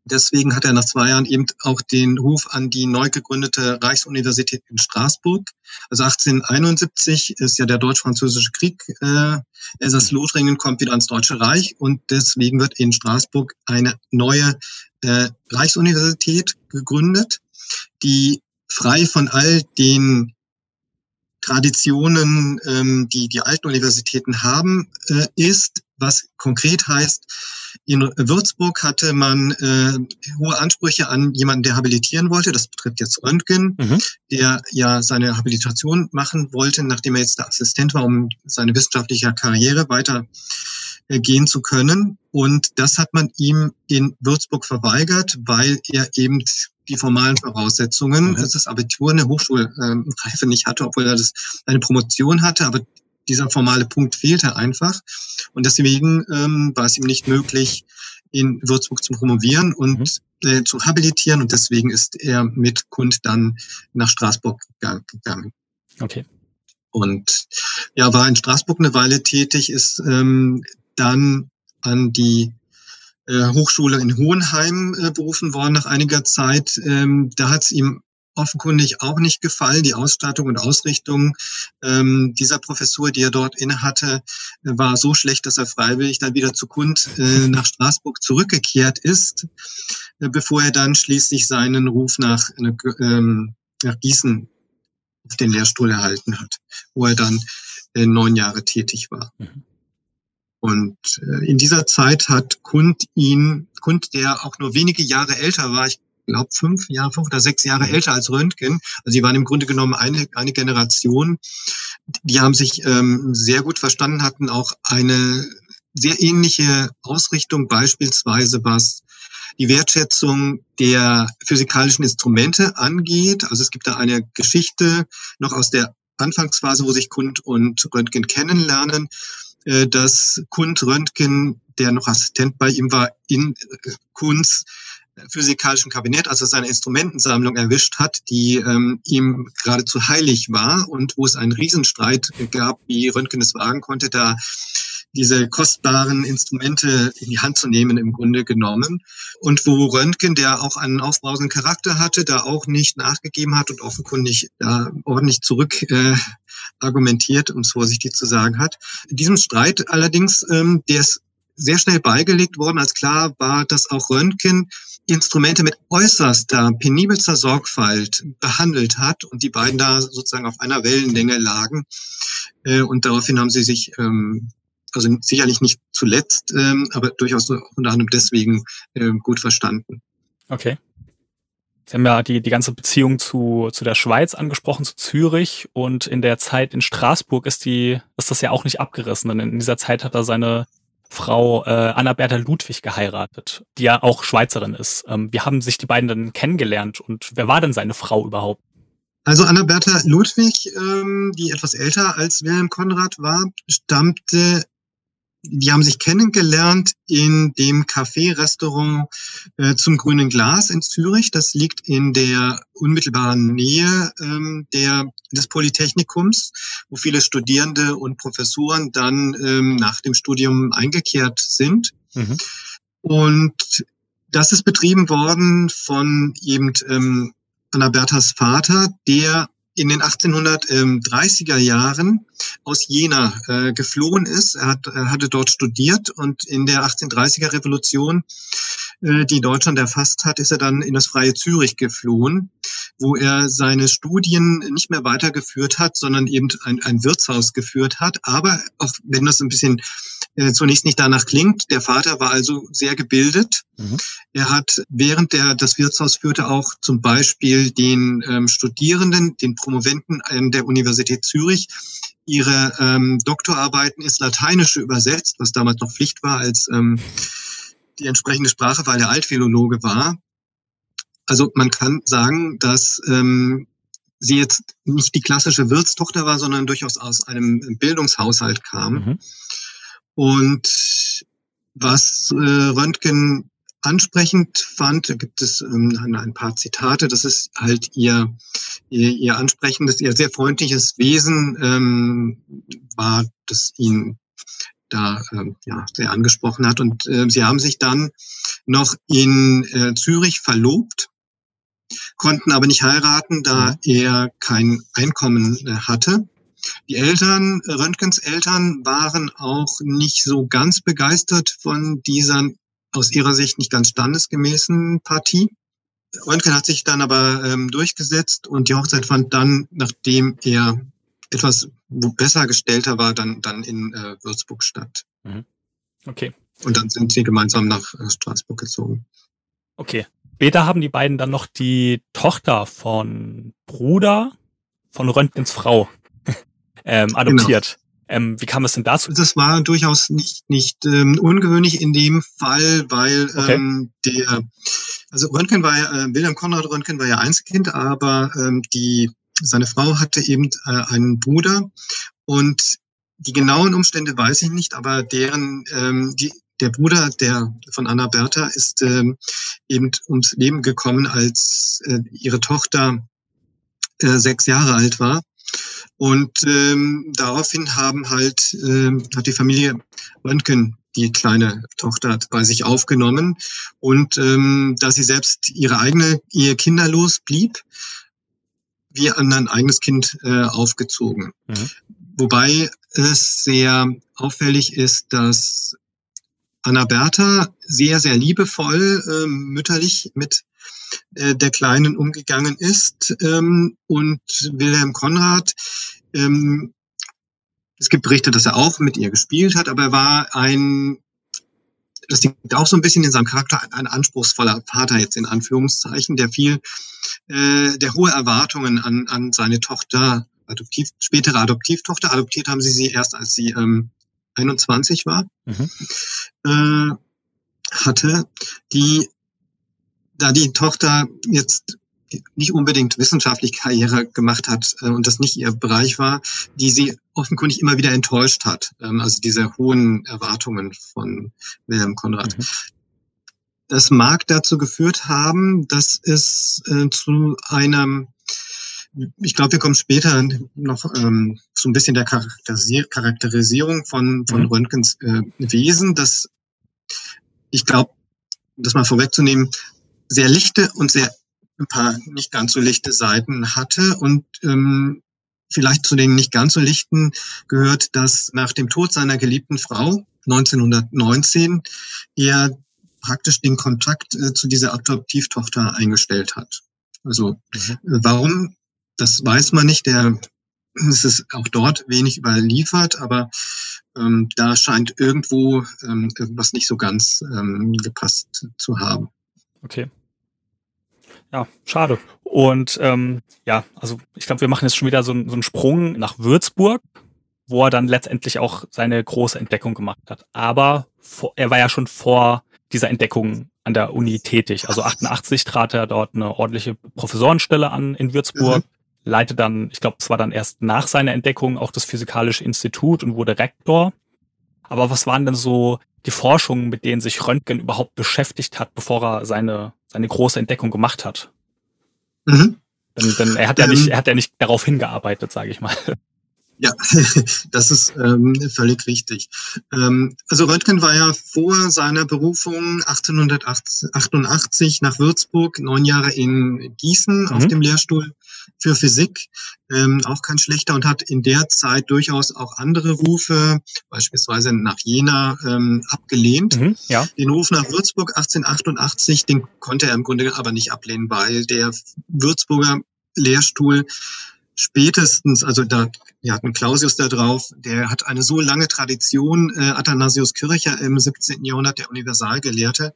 Deswegen hat er nach zwei Jahren eben auch den Ruf an die neu gegründete Reichsuniversität in Straßburg. Also 1871 ist ja der deutsch-französische Krieg. Äh, Elsass-Lothringen kommt wieder ans Deutsche Reich und deswegen wird in Straßburg eine neue äh, Reichsuniversität gegründet, die frei von all den Traditionen, ähm, die die alten Universitäten haben, äh, ist, was konkret heißt, in Würzburg hatte man äh, hohe Ansprüche an jemanden, der habilitieren wollte. Das betrifft jetzt Röntgen, mhm. der ja seine Habilitation machen wollte, nachdem er jetzt der Assistent war, um seine wissenschaftliche Karriere weiter äh, gehen zu können. Und das hat man ihm in Würzburg verweigert, weil er eben die formalen Voraussetzungen, mhm. das Abitur eine Hochschulreife nicht hatte, obwohl er das eine Promotion hatte, aber dieser formale Punkt fehlte einfach. Und deswegen ähm, war es ihm nicht möglich, in Würzburg zu promovieren und mhm. äh, zu habilitieren. Und deswegen ist er mit Kund dann nach Straßburg gegangen. Okay. Und ja, war in Straßburg eine Weile tätig, ist ähm, dann an die äh, Hochschule in Hohenheim äh, berufen worden nach einiger Zeit. Ähm, da hat es ihm offenkundig auch nicht gefallen. Die Ausstattung und Ausrichtung ähm, dieser Professur, die er dort innehatte, war so schlecht, dass er freiwillig dann wieder zu Kund äh, nach Straßburg zurückgekehrt ist, äh, bevor er dann schließlich seinen Ruf nach, äh, nach Gießen auf den Lehrstuhl erhalten hat, wo er dann äh, neun Jahre tätig war. Mhm. Und äh, in dieser Zeit hat Kund ihn, Kund, der auch nur wenige Jahre älter war, ich glaube, fünf Jahre, fünf oder sechs Jahre älter als Röntgen. Also sie waren im Grunde genommen eine, eine Generation. Die haben sich ähm, sehr gut verstanden, hatten auch eine sehr ähnliche Ausrichtung, beispielsweise was die Wertschätzung der physikalischen Instrumente angeht. Also es gibt da eine Geschichte noch aus der Anfangsphase, wo sich Kund und Röntgen kennenlernen, äh, dass Kund Röntgen, der noch Assistent bei ihm war, in äh, Kunz physikalischen Kabinett, also seine Instrumentensammlung erwischt hat, die ähm, ihm geradezu heilig war und wo es einen Riesenstreit gab, wie Röntgen es wagen konnte, da diese kostbaren Instrumente in die Hand zu nehmen, im Grunde genommen. Und wo Röntgen, der auch einen aufbrausenden Charakter hatte, da auch nicht nachgegeben hat und offenkundig da ordentlich zurück äh, argumentiert, um es vorsichtig zu sagen hat. In diesem Streit allerdings, ähm, der ist sehr schnell beigelegt worden, als klar war, dass auch Röntgen Instrumente mit äußerster, penibelster Sorgfalt behandelt hat und die beiden da sozusagen auf einer Wellenlänge lagen. Äh, und daraufhin haben sie sich, ähm, also sicherlich nicht zuletzt, ähm, aber durchaus unter anderem deswegen äh, gut verstanden. Okay. Sie haben ja die, die ganze Beziehung zu, zu der Schweiz angesprochen, zu Zürich. Und in der Zeit in Straßburg ist die, ist das ja auch nicht abgerissen. Denn in dieser Zeit hat er seine Frau äh, Anna-Bertha Ludwig geheiratet, die ja auch Schweizerin ist. Ähm, wie haben sich die beiden dann kennengelernt und wer war denn seine Frau überhaupt? Also Anna-Bertha Ludwig, ähm, die etwas älter als Wilhelm Konrad war, stammte die haben sich kennengelernt in dem Café-Restaurant äh, zum Grünen Glas in Zürich. Das liegt in der unmittelbaren Nähe ähm, der, des Polytechnikums, wo viele Studierende und Professoren dann ähm, nach dem Studium eingekehrt sind. Mhm. Und das ist betrieben worden von eben ähm, Anna-Berthas Vater, der in den 1830er Jahren aus Jena äh, geflohen ist. Er, hat, er hatte dort studiert und in der 1830er Revolution, die Deutschland erfasst hat, ist er dann in das freie Zürich geflohen, wo er seine Studien nicht mehr weitergeführt hat, sondern eben ein, ein Wirtshaus geführt hat. Aber auch wenn das ein bisschen äh, zunächst nicht danach klingt. Der Vater war also sehr gebildet. Mhm. Er hat, während er das Wirtshaus führte, auch zum Beispiel den ähm, Studierenden, den Promoventen ähm, der Universität Zürich, ihre ähm, Doktorarbeiten ins Lateinische übersetzt, was damals noch Pflicht war als ähm, die entsprechende Sprache, weil er Altphilologe war. Also man kann sagen, dass ähm, sie jetzt nicht die klassische Wirtstochter war, sondern durchaus aus einem Bildungshaushalt kam. Mhm. Und was äh, Röntgen ansprechend fand, da gibt es ähm, ein paar Zitate, das ist halt ihr, ihr, ihr ansprechendes, ihr sehr freundliches Wesen ähm, war, das ihn da ähm, ja, sehr angesprochen hat. Und äh, sie haben sich dann noch in äh, Zürich verlobt, konnten aber nicht heiraten, da mhm. er kein Einkommen äh, hatte. Die Eltern, Röntgens Eltern waren auch nicht so ganz begeistert von dieser aus ihrer Sicht nicht ganz standesgemäßen Partie. Röntgen hat sich dann aber ähm, durchgesetzt und die Hochzeit fand dann, nachdem er etwas besser gestellter war, dann, dann in äh, Würzburg statt. Mhm. Okay. Und dann sind sie gemeinsam nach äh, Straßburg gezogen. Okay. Später haben die beiden dann noch die Tochter von Bruder von Röntgens Frau ähm, adoptiert. Genau. Ähm, wie kam es denn dazu? Das war durchaus nicht, nicht ähm, ungewöhnlich in dem Fall, weil okay. ähm, der, also Röntgen war ja, äh, Wilhelm Konrad Röntgen war ja Einzelkind, aber ähm, die, seine Frau hatte eben äh, einen Bruder und die genauen Umstände weiß ich nicht, aber deren, ähm, die, der Bruder der von Anna Bertha ist ähm, eben ums Leben gekommen, als äh, ihre Tochter äh, sechs Jahre alt war. Und ähm, daraufhin haben halt, ähm, hat die Familie Röntgen die kleine Tochter bei sich aufgenommen. Und ähm, da sie selbst ihre eigene Ehe kinderlos blieb, wir an ein eigenes Kind äh, aufgezogen. Mhm. Wobei es sehr auffällig ist, dass Anna Bertha sehr, sehr liebevoll äh, mütterlich mit äh, der Kleinen umgegangen ist. Ähm, und Wilhelm Konrad, ähm, es gibt Berichte, dass er auch mit ihr gespielt hat, aber er war ein, das liegt auch so ein bisschen in seinem Charakter, ein anspruchsvoller Vater jetzt in Anführungszeichen, der viel, äh, der hohe Erwartungen an, an seine Tochter, Adoptiv, spätere Adoptivtochter, adoptiert haben sie sie erst, als sie ähm, 21 war, mhm. äh, hatte, die da die Tochter jetzt nicht unbedingt wissenschaftlich Karriere gemacht hat äh, und das nicht ihr Bereich war, die sie offenkundig immer wieder enttäuscht hat. Ähm, also diese hohen Erwartungen von Wilhelm Konrad. Mhm. Das mag dazu geführt haben, dass es äh, zu einem, ich glaube, wir kommen später noch ähm, so ein bisschen der Charakterisierung von, von mhm. Röntgens äh, Wesen, dass ich glaube, das mal vorwegzunehmen, sehr lichte und sehr ein paar nicht ganz so lichte Seiten hatte und ähm, vielleicht zu den nicht ganz so lichten gehört, dass nach dem Tod seiner geliebten Frau 1919 er praktisch den Kontakt äh, zu dieser Adoptivtochter eingestellt hat. Also mhm. Äh, warum, das weiß man nicht. Der, es ist auch dort wenig überliefert, aber ähm, da scheint irgendwo ähm, irgendwas nicht so ganz ähm, gepasst zu haben. Okay. Ja, schade. Und ähm, ja, also ich glaube, wir machen jetzt schon wieder so, so einen Sprung nach Würzburg, wo er dann letztendlich auch seine große Entdeckung gemacht hat. Aber vor, er war ja schon vor dieser Entdeckung an der Uni tätig. Also 88 trat er dort eine ordentliche Professorenstelle an in Würzburg, mhm. leite dann, ich glaube, es war dann erst nach seiner Entdeckung auch das Physikalische Institut und wurde Rektor. Aber was waren denn so die Forschungen, mit denen sich Röntgen überhaupt beschäftigt hat, bevor er seine, seine große Entdeckung gemacht hat? Mhm. Denn, denn er hat ja nicht, ähm. er hat ja nicht darauf hingearbeitet, sage ich mal. Ja, das ist ähm, völlig richtig. Ähm, also Röntgen war ja vor seiner Berufung 1888 nach Würzburg, neun Jahre in Gießen mhm. auf dem Lehrstuhl für Physik, ähm, auch kein schlechter und hat in der Zeit durchaus auch andere Rufe, beispielsweise nach Jena, ähm, abgelehnt. Mhm, ja. Den Ruf nach Würzburg 1888, den konnte er im Grunde aber nicht ablehnen, weil der Würzburger Lehrstuhl spätestens, also da, wir hatten Clausius da drauf, der hat eine so lange Tradition, äh, Athanasius Kircher im 17. Jahrhundert, der Universalgelehrte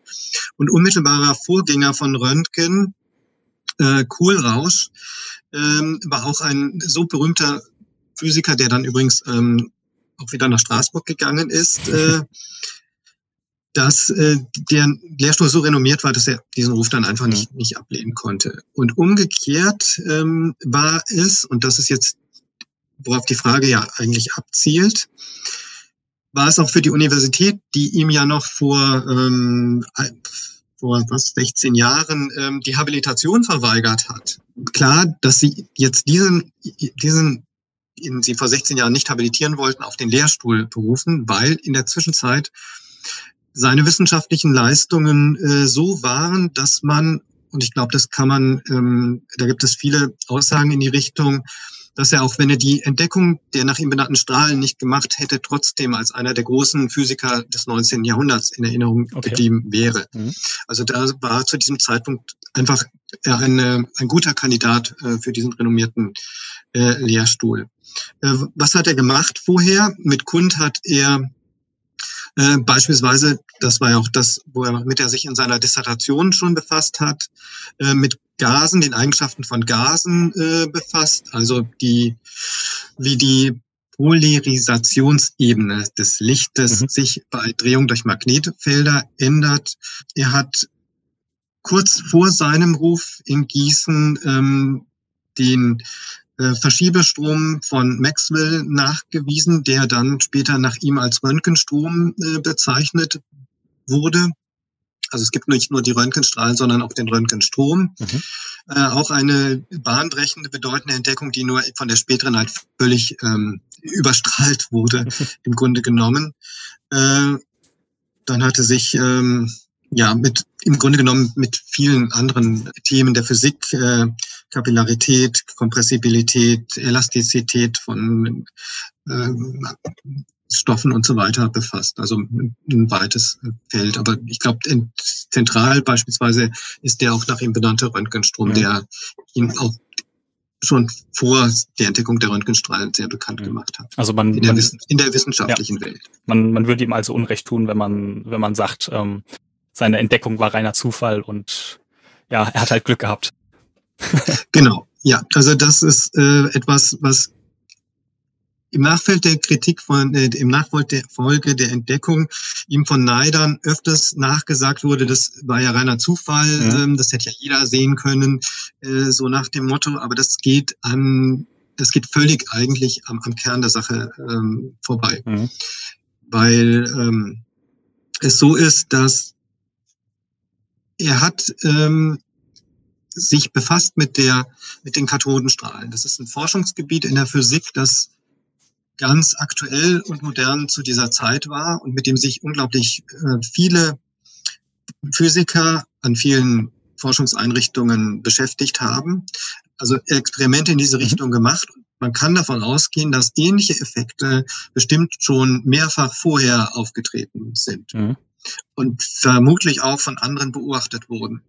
und unmittelbarer Vorgänger von Röntgen, äh, Kohlrausch, ähm, war auch ein so berühmter Physiker, der dann übrigens ähm, auch wieder nach Straßburg gegangen ist, äh, dass äh, der Lehrstuhl so renommiert war, dass er diesen Ruf dann einfach nicht, nicht ablehnen konnte. Und umgekehrt ähm, war es, und das ist jetzt, worauf die Frage ja eigentlich abzielt, war es auch für die Universität, die ihm ja noch vor, ähm, vor was, 16 Jahren ähm, die Habilitation verweigert hat. Klar, dass sie jetzt diesen, diesen den sie vor 16 Jahren nicht habilitieren wollten, auf den Lehrstuhl berufen, weil in der Zwischenzeit seine wissenschaftlichen Leistungen äh, so waren, dass man, und ich glaube, das kann man, ähm, da gibt es viele Aussagen in die Richtung, dass er auch wenn er die Entdeckung der nach ihm benannten Strahlen nicht gemacht hätte, trotzdem als einer der großen Physiker des 19. Jahrhunderts in Erinnerung okay. geblieben wäre. Mhm. Also da war zu diesem Zeitpunkt einfach eine, ein guter Kandidat äh, für diesen renommierten äh, Lehrstuhl. Äh, was hat er gemacht vorher? Mit Kund hat er äh, beispielsweise, das war ja auch das, wo er, mit er sich in seiner Dissertation schon befasst hat, äh, mit Gasen, den Eigenschaften von Gasen äh, befasst, also die, wie die Polarisationsebene des Lichtes mhm. sich bei Drehung durch Magnetfelder ändert. Er hat kurz vor seinem Ruf in Gießen ähm, den äh, Verschiebestrom von Maxwell nachgewiesen, der dann später nach ihm als Röntgenstrom äh, bezeichnet wurde. Also es gibt nicht nur die Röntgenstrahlen, sondern auch den Röntgenstrom. Mhm. Äh, auch eine bahnbrechende, bedeutende Entdeckung, die nur von der späteren halt völlig ähm, überstrahlt wurde, im Grunde genommen. Äh, dann hatte sich ähm, ja mit im Grunde genommen mit vielen anderen Themen der Physik, äh, Kapillarität, Kompressibilität, Elastizität von äh, Stoffen und so weiter befasst. Also ein weites Feld. Aber ich glaube, zentral beispielsweise ist der auch nach ihm benannte Röntgenstrom, ja. der ihn auch schon vor der Entdeckung der Röntgenstrahlen sehr bekannt gemacht hat. Also man in der, man, in der wissenschaftlichen ja, Welt. Man, man würde ihm also Unrecht tun, wenn man wenn man sagt, ähm, seine Entdeckung war reiner Zufall und ja, er hat halt Glück gehabt. genau, ja, also das ist äh, etwas, was im Nachfeld der Kritik von, äh, im Nachfolge der Entdeckung ihm von Neidern öfters nachgesagt wurde, das war ja reiner Zufall, ja. ähm, das hätte ja jeder sehen können, äh, so nach dem Motto, aber das geht an, das geht völlig eigentlich am, am Kern der Sache ähm, vorbei. Mhm. Weil ähm, es so ist, dass er hat ähm, sich befasst mit der mit den Kathodenstrahlen. Das ist ein Forschungsgebiet in der Physik, das ganz aktuell und modern zu dieser Zeit war und mit dem sich unglaublich äh, viele Physiker an vielen Forschungseinrichtungen beschäftigt haben. Also Experimente in diese mhm. Richtung gemacht. Man kann davon ausgehen, dass ähnliche Effekte bestimmt schon mehrfach vorher aufgetreten sind. Mhm. und vermutlich auch von anderen beobachtet wurden.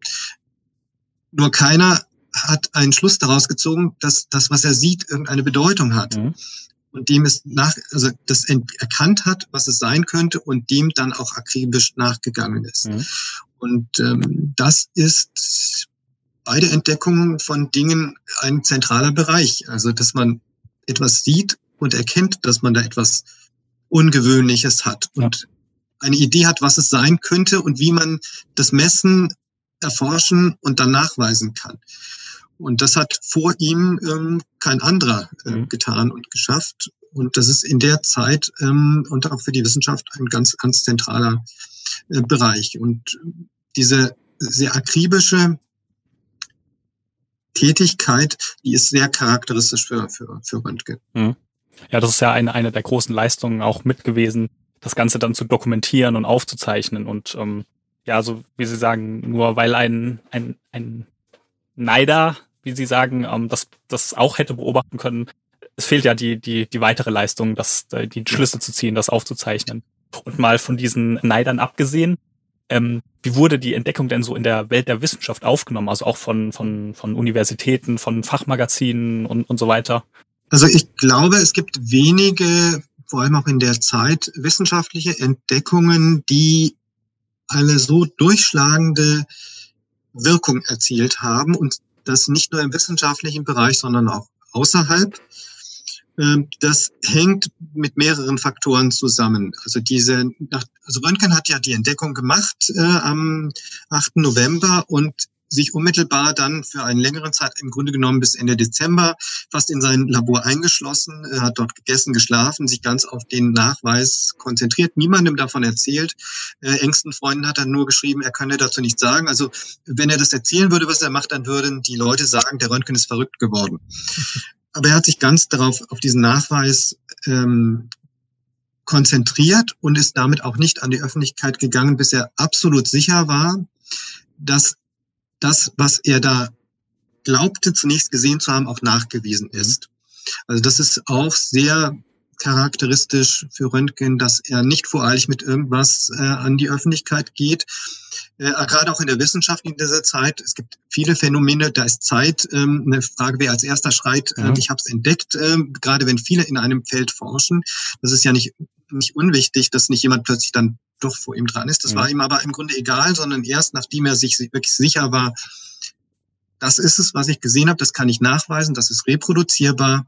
Nur keiner hat einen Schluss daraus gezogen, dass das, was er sieht, irgendeine Bedeutung hat. Mhm. Und dem es nach, also das erkannt hat, was es sein könnte und dem dann auch akribisch nachgegangen ist. Mhm. Und ähm, das ist bei der Entdeckung von Dingen ein zentraler Bereich. Also, dass man etwas sieht und erkennt, dass man da etwas Ungewöhnliches hat und ja. eine Idee hat, was es sein könnte und wie man das messen, erforschen und dann nachweisen kann. Und das hat vor ihm ähm, kein anderer äh, mhm. getan und geschafft. Und das ist in der Zeit ähm, und auch für die Wissenschaft ein ganz, ganz zentraler äh, Bereich. Und diese sehr akribische Tätigkeit, die ist sehr charakteristisch für, für, für Röntgen. Mhm. Ja, das ist ja eine, eine der großen Leistungen auch mit gewesen, das Ganze dann zu dokumentieren und aufzuzeichnen. Und ähm, ja, so wie Sie sagen, nur weil ein, ein, ein Neider, wie Sie sagen, ähm, das, das auch hätte beobachten können, es fehlt ja die, die, die weitere Leistung, das, die Schlüsse zu ziehen, das aufzuzeichnen. Und mal von diesen Neidern abgesehen, ähm, wie wurde die Entdeckung denn so in der Welt der Wissenschaft aufgenommen? Also auch von, von, von Universitäten, von Fachmagazinen und, und so weiter? Also ich glaube, es gibt wenige, vor allem auch in der Zeit, wissenschaftliche Entdeckungen, die eine so durchschlagende Wirkung erzielt haben und das nicht nur im wissenschaftlichen Bereich, sondern auch außerhalb. Ähm, das hängt mit mehreren Faktoren zusammen. Also diese, also Röntgen hat ja die Entdeckung gemacht äh, am 8. November und sich unmittelbar dann für einen längeren Zeit, im Grunde genommen bis Ende Dezember, fast in sein Labor eingeschlossen, er hat dort gegessen, geschlafen, sich ganz auf den Nachweis konzentriert, niemandem davon erzählt. Äh, engsten Freunden hat er nur geschrieben, er könne dazu nichts sagen. Also wenn er das erzählen würde, was er macht, dann würden die Leute sagen, der Röntgen ist verrückt geworden. Aber er hat sich ganz darauf, auf diesen Nachweis ähm, konzentriert und ist damit auch nicht an die Öffentlichkeit gegangen, bis er absolut sicher war, dass das, was er da glaubte zunächst gesehen zu haben, auch nachgewiesen mhm. ist. Also das ist auch sehr charakteristisch für Röntgen, dass er nicht voreilig mit irgendwas äh, an die Öffentlichkeit geht. Äh, gerade auch in der Wissenschaft in dieser Zeit. Es gibt viele Phänomene, da ist Zeit ähm, eine Frage, wer als erster schreit, äh, mhm. ich habe es entdeckt, äh, gerade wenn viele in einem Feld forschen. Das ist ja nicht, nicht unwichtig, dass nicht jemand plötzlich dann doch vor ihm dran ist. Das mhm. war ihm aber im Grunde egal, sondern erst nachdem er sich wirklich sicher war, das ist es, was ich gesehen habe, das kann ich nachweisen, das ist reproduzierbar,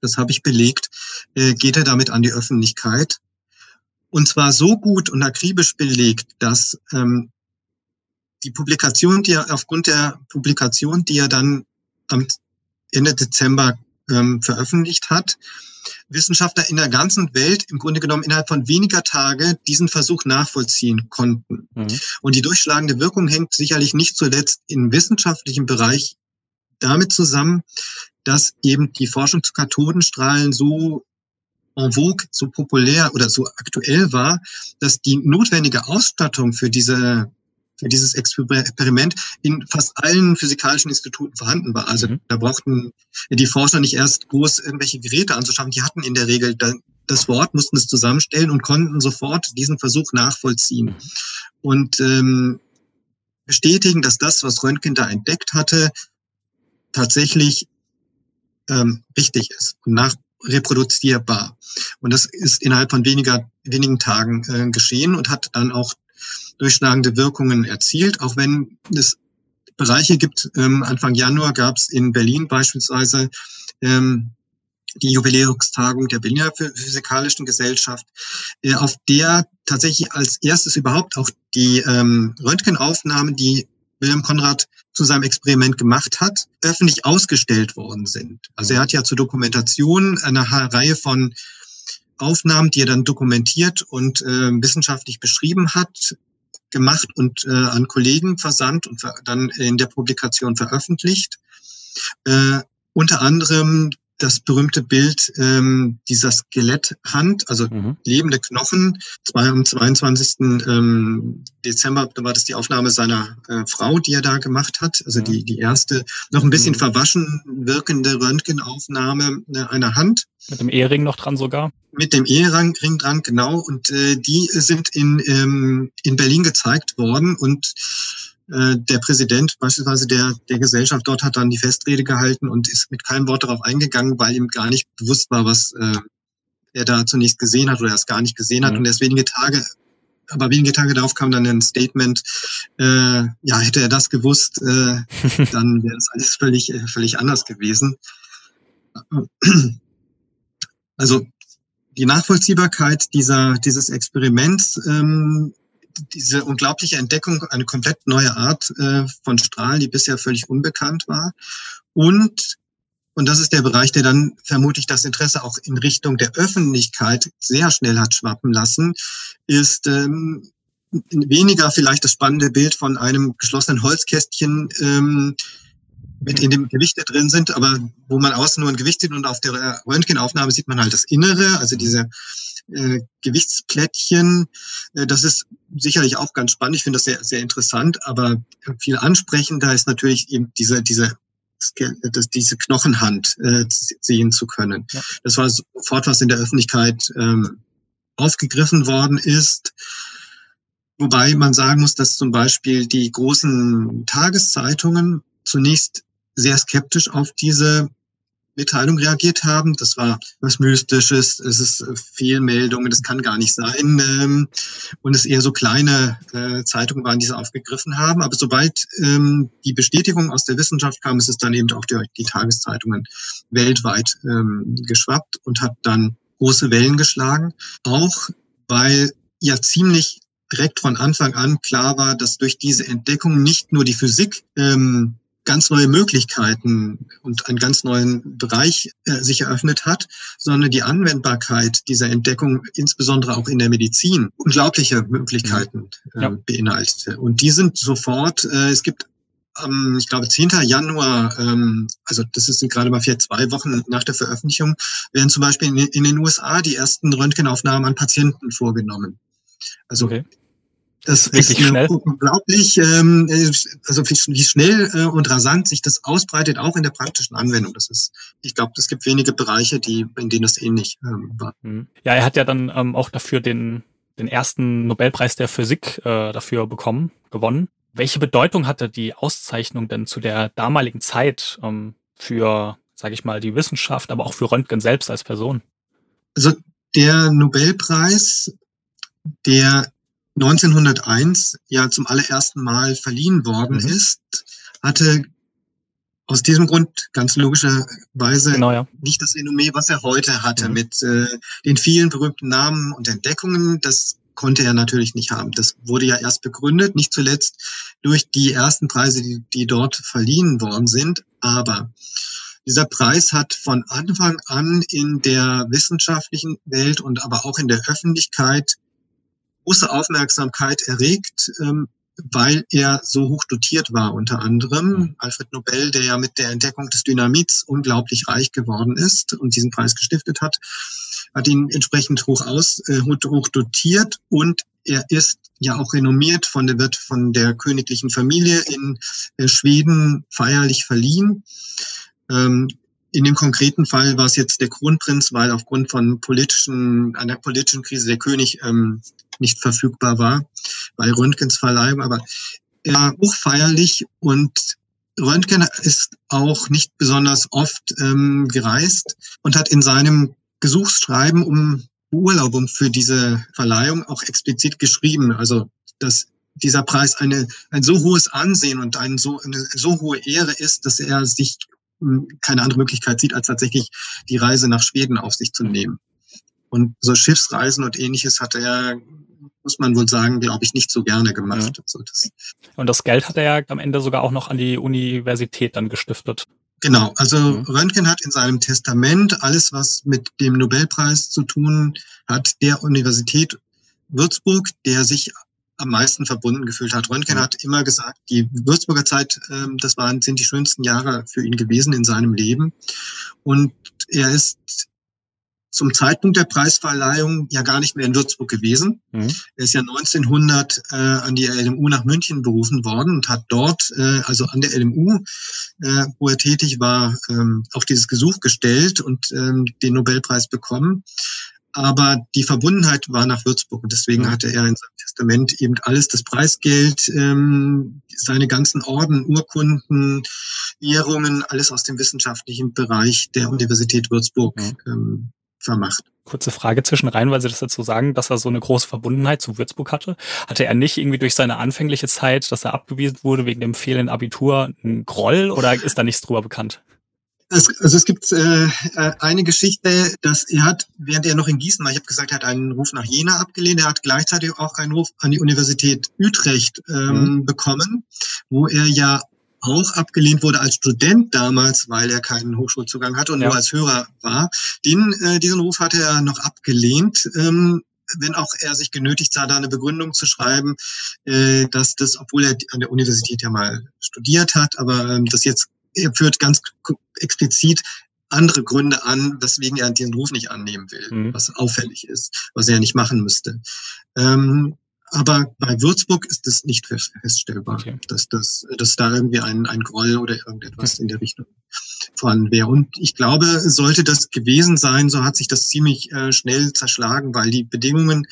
das habe ich belegt, äh, geht er damit an die Öffentlichkeit. Und zwar so gut und akribisch belegt, dass ähm, die Publikation, die er aufgrund der Publikation, die er dann am Ende Dezember ähm, veröffentlicht hat, Wissenschaftler in der ganzen Welt im Grunde genommen innerhalb von weniger Tage diesen Versuch nachvollziehen konnten. Mhm. Und die durchschlagende Wirkung hängt sicherlich nicht zuletzt im wissenschaftlichen Bereich damit zusammen, dass eben die Forschung zu Kathodenstrahlen so en vogue, so populär oder so aktuell war, dass die notwendige Ausstattung für diese für dieses Experiment in fast allen physikalischen Instituten vorhanden war. Also mhm. da brauchten die Forscher nicht erst groß irgendwelche Geräte anzuschaffen. Die hatten in der Regel das Wort, mussten es zusammenstellen und konnten sofort diesen Versuch nachvollziehen. Und ähm, bestätigen, dass das, was Röntgen da entdeckt hatte, tatsächlich ähm, richtig ist und nachreproduzierbar. Und das ist innerhalb von weniger, wenigen Tagen äh, geschehen und hat dann auch durchschlagende Wirkungen erzielt, auch wenn es Bereiche gibt. Ähm, Anfang Januar gab es in Berlin beispielsweise ähm, die Jubiläumstagung der Berliner Physikalischen Gesellschaft, äh, auf der tatsächlich als erstes überhaupt auch die ähm, Röntgenaufnahmen, die Wilhelm Konrad zu seinem Experiment gemacht hat, öffentlich ausgestellt worden sind. Also er hat ja zur Dokumentation eine Reihe von Aufnahmen, die er dann dokumentiert und äh, wissenschaftlich beschrieben hat, gemacht und äh, an Kollegen versandt und dann in der Publikation veröffentlicht. Äh, unter anderem das berühmte Bild ähm, dieser Skeletthand, also mhm. lebende Knochen. Zwei, am 22. Ähm, Dezember da war das die Aufnahme seiner äh, Frau, die er da gemacht hat. Also mhm. die, die erste, noch ein bisschen mhm. verwaschen wirkende Röntgenaufnahme äh, einer Hand. Mit dem Ehering noch dran sogar? Mit dem Ehering dran, genau. Und äh, die sind in, ähm, in Berlin gezeigt worden und der Präsident beispielsweise der, der Gesellschaft dort hat dann die Festrede gehalten und ist mit keinem Wort darauf eingegangen, weil ihm gar nicht bewusst war, was äh, er da zunächst gesehen hat oder er es gar nicht gesehen hat. Mhm. Und erst wenige Tage, aber wenige Tage darauf kam dann ein Statement, äh, ja, hätte er das gewusst, äh, dann wäre es alles völlig, äh, völlig anders gewesen. Also die Nachvollziehbarkeit dieser, dieses Experiments ähm, diese unglaubliche Entdeckung, eine komplett neue Art äh, von Strahlen, die bisher völlig unbekannt war. Und, und das ist der Bereich, der dann vermutlich das Interesse auch in Richtung der Öffentlichkeit sehr schnell hat schwappen lassen, ist ähm, weniger vielleicht das spannende Bild von einem geschlossenen Holzkästchen, ähm, mit in dem Gewichte drin sind, aber wo man außen nur ein Gewicht sieht und auf der Röntgenaufnahme sieht man halt das Innere, also diese äh, Gewichtsplättchen. Äh, das ist sicherlich auch ganz spannend. Ich finde das sehr, sehr interessant, aber viel ansprechender ist natürlich eben diese, diese das, diese Knochenhand äh, sehen zu können. Ja. Das war sofort, was in der Öffentlichkeit ähm, aufgegriffen worden ist. Wobei man sagen muss, dass zum Beispiel die großen Tageszeitungen zunächst sehr skeptisch auf diese Mitteilung reagiert haben. Das war was Mystisches, es ist äh, Fehlmeldungen, das kann gar nicht sein. Ähm, und es eher so kleine äh, Zeitungen waren, die es aufgegriffen haben. Aber sobald ähm, die Bestätigung aus der Wissenschaft kam, ist es dann eben auch durch die Tageszeitungen weltweit ähm, geschwappt und hat dann große Wellen geschlagen. Auch weil ja ziemlich direkt von Anfang an klar war, dass durch diese Entdeckung nicht nur die Physik ähm, ganz neue Möglichkeiten und einen ganz neuen Bereich äh, sich eröffnet hat, sondern die Anwendbarkeit dieser Entdeckung, insbesondere auch in der Medizin, unglaubliche Möglichkeiten äh, ja. beinhaltete. Und die sind sofort, äh, es gibt ähm, ich glaube, 10. Januar, ähm, also das ist gerade mal vier, zwei Wochen nach der Veröffentlichung, werden zum Beispiel in, in den USA die ersten Röntgenaufnahmen an Patienten vorgenommen. Also okay. Das Wirklich ist schnell. unglaublich, ähm, also wie schnell äh, und rasant sich das ausbreitet, auch in der praktischen Anwendung. Das ist, ich glaube, es gibt wenige Bereiche, die, in denen das ähnlich ähm, war. Mhm. Ja, er hat ja dann ähm, auch dafür den, den ersten Nobelpreis der Physik äh, dafür bekommen, gewonnen. Welche Bedeutung hatte die Auszeichnung denn zu der damaligen Zeit ähm, für, sage ich mal, die Wissenschaft, aber auch für Röntgen selbst als Person? Also der Nobelpreis, der 1901 ja zum allerersten Mal verliehen worden mhm. ist, hatte aus diesem Grund ganz logischerweise genau, ja. nicht das Renommee, was er heute hatte, mhm. mit äh, den vielen berühmten Namen und Entdeckungen. Das konnte er natürlich nicht haben. Das wurde ja erst begründet, nicht zuletzt durch die ersten Preise, die, die dort verliehen worden sind. Aber dieser Preis hat von Anfang an in der wissenschaftlichen Welt und aber auch in der Öffentlichkeit große Aufmerksamkeit erregt, ähm, weil er so hoch dotiert war, unter anderem. Mhm. Alfred Nobel, der ja mit der Entdeckung des Dynamits unglaublich reich geworden ist und diesen Preis gestiftet hat, hat ihn entsprechend hoch aus, äh, hoch dotiert und er ist ja auch renommiert von der, wird von der königlichen Familie in äh, Schweden feierlich verliehen. Ähm, in dem konkreten Fall war es jetzt der Kronprinz, weil aufgrund von politischen, einer politischen Krise der König ähm, nicht verfügbar war bei Röntgens Verleihung, aber er war hochfeierlich und Röntgen ist auch nicht besonders oft ähm, gereist und hat in seinem Gesuchsschreiben um Beurlaubung für diese Verleihung auch explizit geschrieben, also dass dieser Preis eine, ein so hohes Ansehen und ein so, eine so hohe Ehre ist, dass er sich keine andere Möglichkeit sieht, als tatsächlich die Reise nach Schweden auf sich zu nehmen. Und so Schiffsreisen und ähnliches hat er muss man wohl sagen, glaube ich, nicht so gerne gemacht. Ja. Also und das Geld hat er ja am Ende sogar auch noch an die Universität dann gestiftet. Genau, also mhm. Röntgen hat in seinem Testament alles, was mit dem Nobelpreis zu tun hat, der Universität Würzburg, der sich am meisten verbunden gefühlt hat. Röntgen hat immer gesagt, die Würzburger Zeit, ähm, das waren, sind die schönsten Jahre für ihn gewesen in seinem Leben. Und er ist zum Zeitpunkt der Preisverleihung ja gar nicht mehr in Würzburg gewesen. Mhm. Er ist ja 1900 äh, an die LMU nach München berufen worden und hat dort, äh, also an der LMU, äh, wo er tätig war, ähm, auch dieses Gesuch gestellt und ähm, den Nobelpreis bekommen. Aber die Verbundenheit war nach Würzburg und deswegen hatte er in seinem Testament eben alles das Preisgeld, ähm, seine ganzen Orden, Urkunden, Ehrungen, alles aus dem wissenschaftlichen Bereich der Universität Würzburg ähm, vermacht. Kurze Frage zwischen rein, weil Sie das dazu sagen, dass er so eine große Verbundenheit zu Würzburg hatte. Hatte er nicht irgendwie durch seine anfängliche Zeit, dass er abgewiesen wurde wegen dem fehlenden Abitur, einen Groll oder ist da nichts drüber bekannt? Es, also es gibt äh, äh, eine Geschichte, dass er hat, während er noch in Gießen war, ich habe gesagt, er hat einen Ruf nach Jena abgelehnt, er hat gleichzeitig auch einen Ruf an die Universität Utrecht ähm, mhm. bekommen, wo er ja auch abgelehnt wurde als Student damals, weil er keinen Hochschulzugang hatte und ja. nur als Hörer war. Den, äh, diesen Ruf hatte er noch abgelehnt. Ähm, wenn auch er sich genötigt sah, da eine Begründung zu schreiben, äh, dass das, obwohl er an der Universität ja mal studiert hat, aber ähm, das jetzt, er führt ganz explizit andere Gründe an, weswegen er diesen Ruf nicht annehmen will, mhm. was auffällig ist, was er nicht machen müsste. Ähm, aber bei Würzburg ist das nicht feststellbar, okay. dass, das, dass da irgendwie ein, ein Groll oder irgendetwas in der Richtung vorhanden wäre. Und ich glaube, sollte das gewesen sein, so hat sich das ziemlich äh, schnell zerschlagen, weil die Bedingungen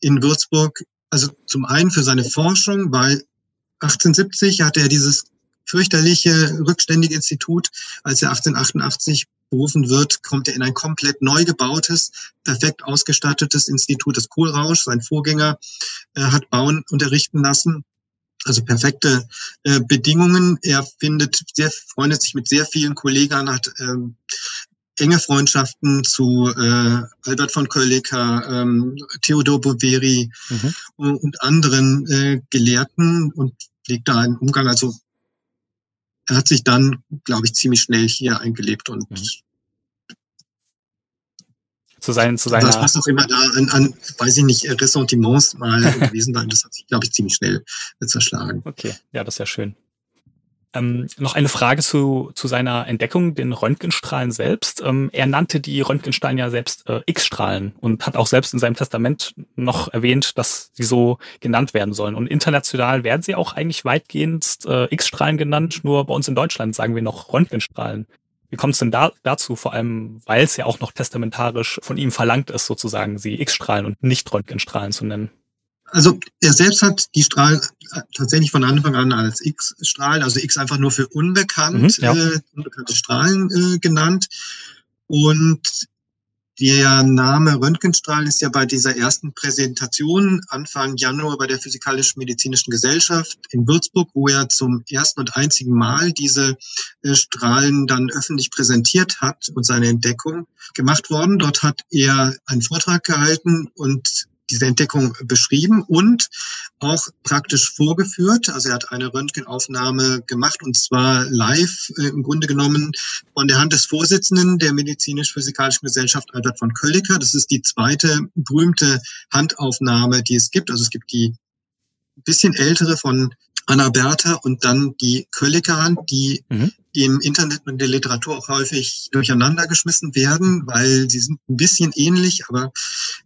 in Würzburg, also zum einen für seine Forschung, weil 1870 hatte er dieses fürchterliche rückständige Institut, als er 1888 berufen wird, kommt er in ein komplett neu gebautes, perfekt ausgestattetes Institut des Kohlrausch. Sein Vorgänger äh, hat bauen unterrichten lassen. Also perfekte äh, Bedingungen. Er findet sehr, freundet sich mit sehr vielen Kollegen, hat ähm, enge Freundschaften zu äh, Albert von Kölliker, ähm, Theodor Boveri mhm. und, und anderen äh, Gelehrten und legt da einen Umgang. Also hat sich dann, glaube ich, ziemlich schnell hier eingelebt und mhm. zu sein, zu seiner. Was auch immer da an, an, weiß ich nicht, Ressentiments mal gewesen sein, das hat sich, glaube ich, ziemlich schnell zerschlagen. Okay, ja, das ist ja schön. Ähm, noch eine Frage zu, zu seiner Entdeckung, den Röntgenstrahlen selbst. Ähm, er nannte die Röntgenstrahlen ja selbst äh, X-Strahlen und hat auch selbst in seinem Testament noch erwähnt, dass sie so genannt werden sollen. Und international werden sie auch eigentlich weitgehend äh, X-Strahlen genannt, nur bei uns in Deutschland sagen wir noch Röntgenstrahlen. Wie kommt es denn da, dazu, vor allem weil es ja auch noch testamentarisch von ihm verlangt ist, sozusagen sie X-Strahlen und nicht Röntgenstrahlen zu nennen? Also er selbst hat die Strahlen äh, tatsächlich von Anfang an als X-Strahlen, also X einfach nur für unbekannt, mhm, ja. äh, unbekannte Strahlen äh, genannt. Und der Name Röntgenstrahlen ist ja bei dieser ersten Präsentation Anfang Januar bei der Physikalisch-Medizinischen Gesellschaft in Würzburg, wo er zum ersten und einzigen Mal diese äh, Strahlen dann öffentlich präsentiert hat und seine Entdeckung gemacht worden. Dort hat er einen Vortrag gehalten und diese Entdeckung beschrieben und auch praktisch vorgeführt. Also er hat eine Röntgenaufnahme gemacht und zwar live äh, im Grunde genommen von der Hand des Vorsitzenden der Medizinisch-Physikalischen Gesellschaft Albert von Kölliker. Das ist die zweite berühmte Handaufnahme, die es gibt. Also es gibt die bisschen ältere von Anna Bertha und dann die Kölliker-Hand, die mhm im Internet und der Literatur auch häufig durcheinander geschmissen werden, weil sie sind ein bisschen ähnlich, aber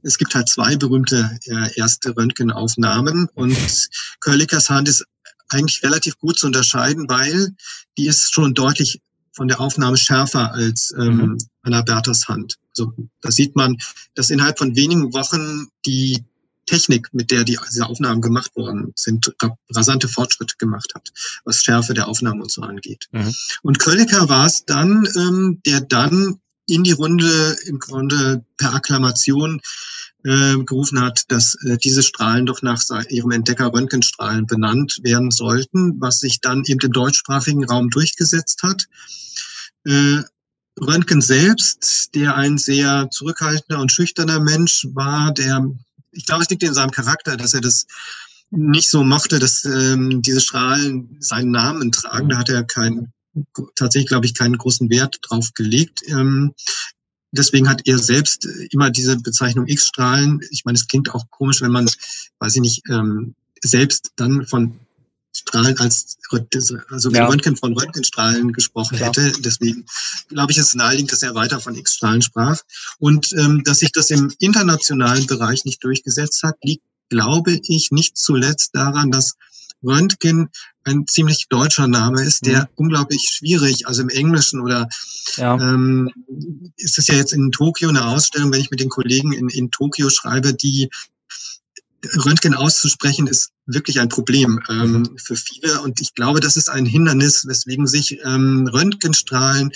es gibt halt zwei berühmte äh, erste Röntgenaufnahmen und Körlikers Hand ist eigentlich relativ gut zu unterscheiden, weil die ist schon deutlich von der Aufnahme schärfer als ähm, mhm. Anna Berthas Hand. So, da sieht man, dass innerhalb von wenigen Wochen die Technik, mit der die, diese Aufnahmen gemacht worden sind, rasante Fortschritte gemacht hat, was Schärfe der Aufnahmen und so angeht. Mhm. Und Kölliker war es dann, ähm, der dann in die Runde im Grunde per Akklamation äh, gerufen hat, dass äh, diese Strahlen doch nach ihrem Entdecker Röntgenstrahlen benannt werden sollten, was sich dann eben im deutschsprachigen Raum durchgesetzt hat. Äh, Röntgen selbst, der ein sehr zurückhaltender und schüchterner Mensch war, der ich glaube, es liegt in seinem Charakter, dass er das nicht so mochte, dass ähm, diese Strahlen seinen Namen tragen. Da hat er keinen, tatsächlich, glaube ich, keinen großen Wert drauf gelegt. Ähm, deswegen hat er selbst immer diese Bezeichnung X-Strahlen. Ich meine, es klingt auch komisch, wenn man, weiß ich nicht, ähm, selbst dann von Strahlen als also ja. Röntgen von Röntgenstrahlen gesprochen ja. hätte. Deswegen glaube ich, ist es naheliegend, dass er weiter von X-Strahlen sprach. Und ähm, dass sich das im internationalen Bereich nicht durchgesetzt hat, liegt, glaube ich, nicht zuletzt daran, dass Röntgen ein ziemlich deutscher Name ist, der mhm. unglaublich schwierig, also im Englischen oder ja. ähm, ist es ja jetzt in Tokio eine Ausstellung, wenn ich mit den Kollegen in, in Tokio schreibe, die Röntgen auszusprechen ist wirklich ein Problem ähm, mhm. für viele und ich glaube, das ist ein Hindernis, weswegen sich ähm, Röntgenstrahlen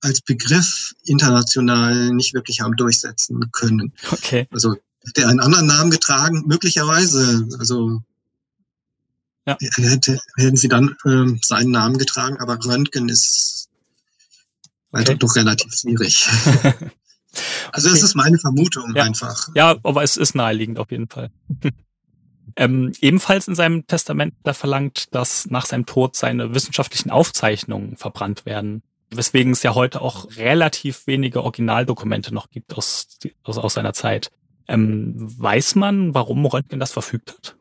als Begriff international nicht wirklich haben durchsetzen können. Okay. Also der einen anderen Namen getragen, möglicherweise. Also ja. hätte, hätten sie dann ähm, seinen Namen getragen, aber Röntgen ist okay. doch relativ schwierig. also das ist meine Vermutung ja. einfach. Ja, aber es ist naheliegend auf jeden Fall. ähm, ebenfalls in seinem Testament da verlangt, dass nach seinem Tod seine wissenschaftlichen Aufzeichnungen verbrannt werden. Weswegen es ja heute auch relativ wenige Originaldokumente noch gibt aus, aus, aus seiner Zeit. Ähm, weiß man, warum Röntgen das verfügt hat?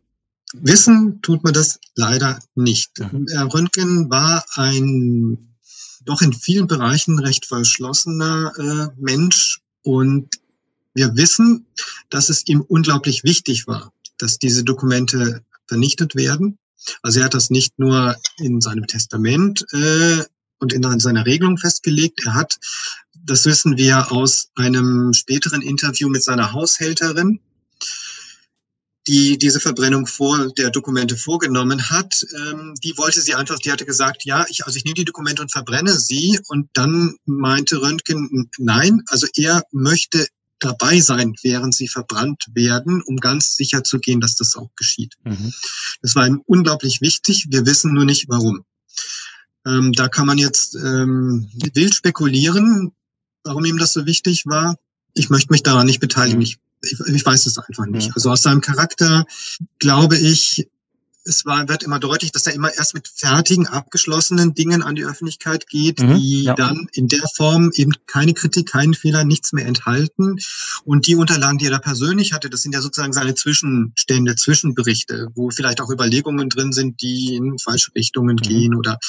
Wissen tut man das leider nicht. Mhm. Röntgen war ein doch in vielen Bereichen recht verschlossener äh, Mensch und wir wissen, dass es ihm unglaublich wichtig war, dass diese Dokumente vernichtet werden. Also er hat das nicht nur in seinem Testament äh, und in seiner Regelung festgelegt, er hat, das wissen wir aus einem späteren Interview mit seiner Haushälterin, die diese Verbrennung vor der Dokumente vorgenommen hat, ähm, die wollte sie einfach, die hatte gesagt, ja, ich, also ich nehme die Dokumente und verbrenne sie. Und dann meinte Röntgen, nein, also er möchte dabei sein, während sie verbrannt werden, um ganz sicher zu gehen, dass das auch geschieht. Mhm. Das war ihm unglaublich wichtig. Wir wissen nur nicht, warum. Ähm, da kann man jetzt ähm, wild spekulieren, warum ihm das so wichtig war. Ich möchte mich daran nicht beteiligen. Mhm. Ich ich, ich weiß es einfach nicht. Ja. Also aus seinem Charakter glaube ich, es war, wird immer deutlich, dass er immer erst mit fertigen, abgeschlossenen Dingen an die Öffentlichkeit geht, mhm, die ja. dann in der Form eben keine Kritik, keinen Fehler, nichts mehr enthalten. Und die Unterlagen, die er da persönlich hatte, das sind ja sozusagen seine Zwischenstände, Zwischenberichte, wo vielleicht auch Überlegungen drin sind, die in falsche Richtungen mhm. gehen oder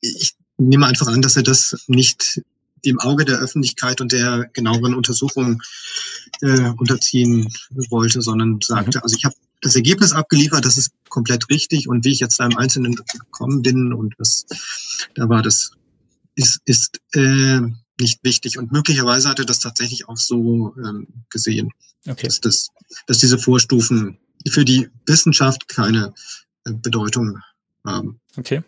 ich nehme einfach an, dass er das nicht dem Auge der Öffentlichkeit und der genaueren Untersuchung äh, unterziehen wollte, sondern sagte, mhm. also ich habe das Ergebnis abgeliefert, das ist komplett richtig und wie ich jetzt da im Einzelnen gekommen bin und was da war, das ist, ist äh, nicht wichtig. Und möglicherweise hatte das tatsächlich auch so ähm, gesehen, okay. dass, das, dass diese Vorstufen für die Wissenschaft keine äh, Bedeutung haben. Okay.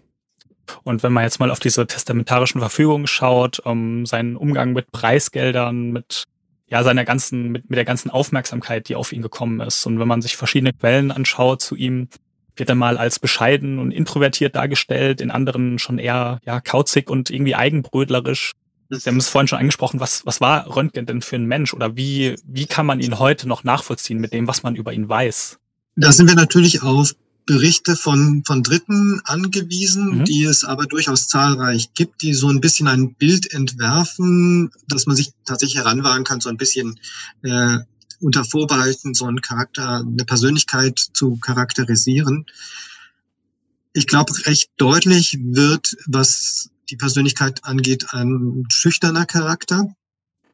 Und wenn man jetzt mal auf diese testamentarischen Verfügungen schaut, um seinen Umgang mit Preisgeldern, mit ja, seiner ganzen, mit, mit der ganzen Aufmerksamkeit, die auf ihn gekommen ist. Und wenn man sich verschiedene Quellen anschaut zu ihm, wird er mal als bescheiden und introvertiert dargestellt, in anderen schon eher ja kauzig und irgendwie eigenbrödlerisch. Sie haben es vorhin schon angesprochen, was, was war Röntgen denn für ein Mensch oder wie, wie kann man ihn heute noch nachvollziehen mit dem, was man über ihn weiß? Da sind wir natürlich auf Berichte von, von Dritten angewiesen, mhm. die es aber durchaus zahlreich gibt, die so ein bisschen ein Bild entwerfen, dass man sich tatsächlich heranwagen kann, so ein bisschen äh, unter Vorbehalten so einen Charakter, eine Persönlichkeit zu charakterisieren. Ich glaube, recht deutlich wird, was die Persönlichkeit angeht, ein schüchterner Charakter.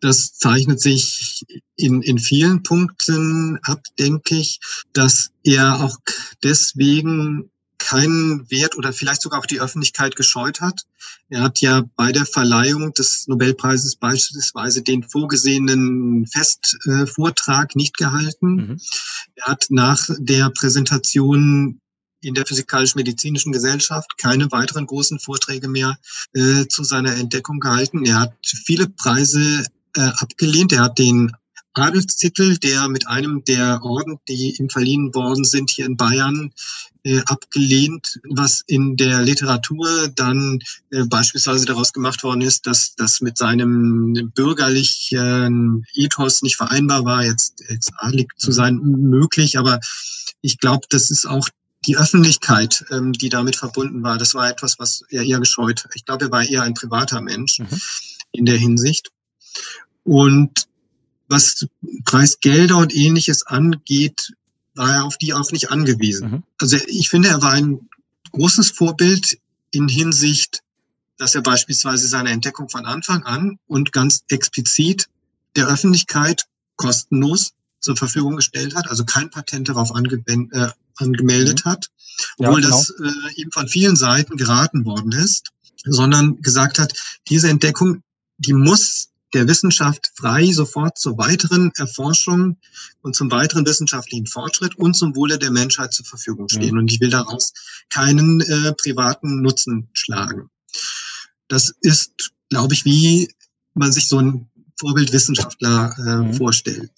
Das zeichnet sich in, in vielen Punkten ab, denke ich, dass er auch deswegen keinen Wert oder vielleicht sogar auch die Öffentlichkeit gescheut hat. Er hat ja bei der Verleihung des Nobelpreises beispielsweise den vorgesehenen Festvortrag nicht gehalten. Mhm. Er hat nach der Präsentation in der Physikalisch-Medizinischen Gesellschaft keine weiteren großen Vorträge mehr äh, zu seiner Entdeckung gehalten. Er hat viele Preise äh, abgelehnt. Er hat den Adelstitel, der mit einem der Orden, die ihm verliehen worden sind, hier in Bayern äh, abgelehnt, was in der Literatur dann äh, beispielsweise daraus gemacht worden ist, dass das mit seinem bürgerlichen Ethos nicht vereinbar war, jetzt, jetzt adelig zu sein, möglich. Aber ich glaube, das ist auch die Öffentlichkeit, ähm, die damit verbunden war. Das war etwas, was er eher gescheut. Ich glaube, er war eher ein privater Mensch mhm. in der Hinsicht. Und was Preisgelder und ähnliches angeht, war er auf die auch nicht angewiesen. Mhm. Also ich finde, er war ein großes Vorbild in Hinsicht, dass er beispielsweise seine Entdeckung von Anfang an und ganz explizit der Öffentlichkeit kostenlos zur Verfügung gestellt hat, also kein Patent darauf äh, angemeldet mhm. hat, obwohl ja, genau. das äh, ihm von vielen Seiten geraten worden ist, sondern gesagt hat, diese Entdeckung, die muss der Wissenschaft frei sofort zur weiteren Erforschung und zum weiteren wissenschaftlichen Fortschritt und zum Wohle der Menschheit zur Verfügung stehen. Mhm. Und ich will daraus keinen äh, privaten Nutzen schlagen. Das ist, glaube ich, wie man sich so ein Vorbildwissenschaftler äh, mhm. vorstellt.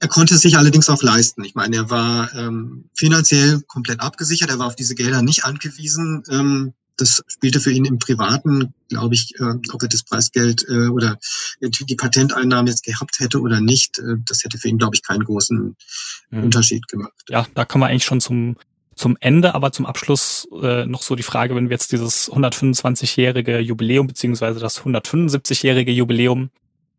Er konnte es sich allerdings auch leisten. Ich meine, er war ähm, finanziell komplett abgesichert, er war auf diese Gelder nicht angewiesen. Ähm, das spielte für ihn im Privaten, glaube ich, äh, ob er das Preisgeld äh, oder die Patenteinnahmen jetzt gehabt hätte oder nicht, äh, das hätte für ihn, glaube ich, keinen großen mhm. Unterschied gemacht. Ja, da kommen wir eigentlich schon zum zum Ende, aber zum Abschluss äh, noch so die Frage, wenn wir jetzt dieses 125-jährige Jubiläum beziehungsweise das 175-jährige Jubiläum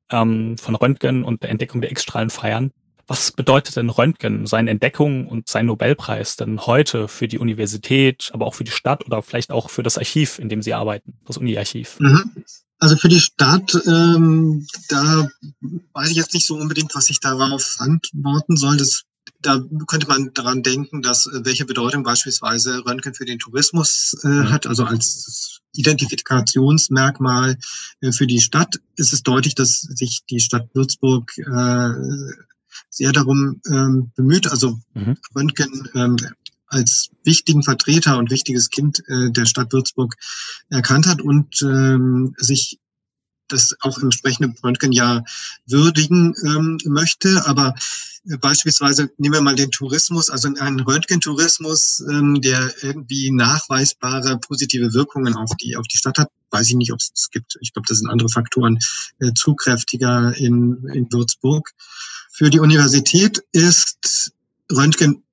ähm, von Röntgen und der Entdeckung der X-Strahlen feiern, was bedeutet denn Röntgen, seine Entdeckung und sein Nobelpreis denn heute für die Universität, aber auch für die Stadt oder vielleicht auch für das Archiv, in dem Sie arbeiten, das Uni-Archiv? Mhm. Also für die Stadt, ähm, da weiß ich jetzt nicht so unbedingt, was ich darauf antworten soll. Das, da könnte man daran denken, dass äh, welche Bedeutung beispielsweise Röntgen für den Tourismus äh, mhm. hat, also als Identifikationsmerkmal äh, für die Stadt ist es deutlich, dass sich die Stadt Würzburg äh, sehr darum ähm, bemüht, also mhm. Röntgen ähm, als wichtigen Vertreter und wichtiges Kind äh, der Stadt Würzburg erkannt hat und ähm, sich das auch entsprechende Röntgen ja würdigen ähm, möchte. Aber äh, beispielsweise nehmen wir mal den Tourismus, also einen Röntgentourismus, ähm, der irgendwie nachweisbare positive Wirkungen auf die, auf die Stadt hat. Weiß ich nicht, ob es gibt. Ich glaube, das sind andere Faktoren äh, zugkräftiger in, in Würzburg. Für die Universität ist Röntgen,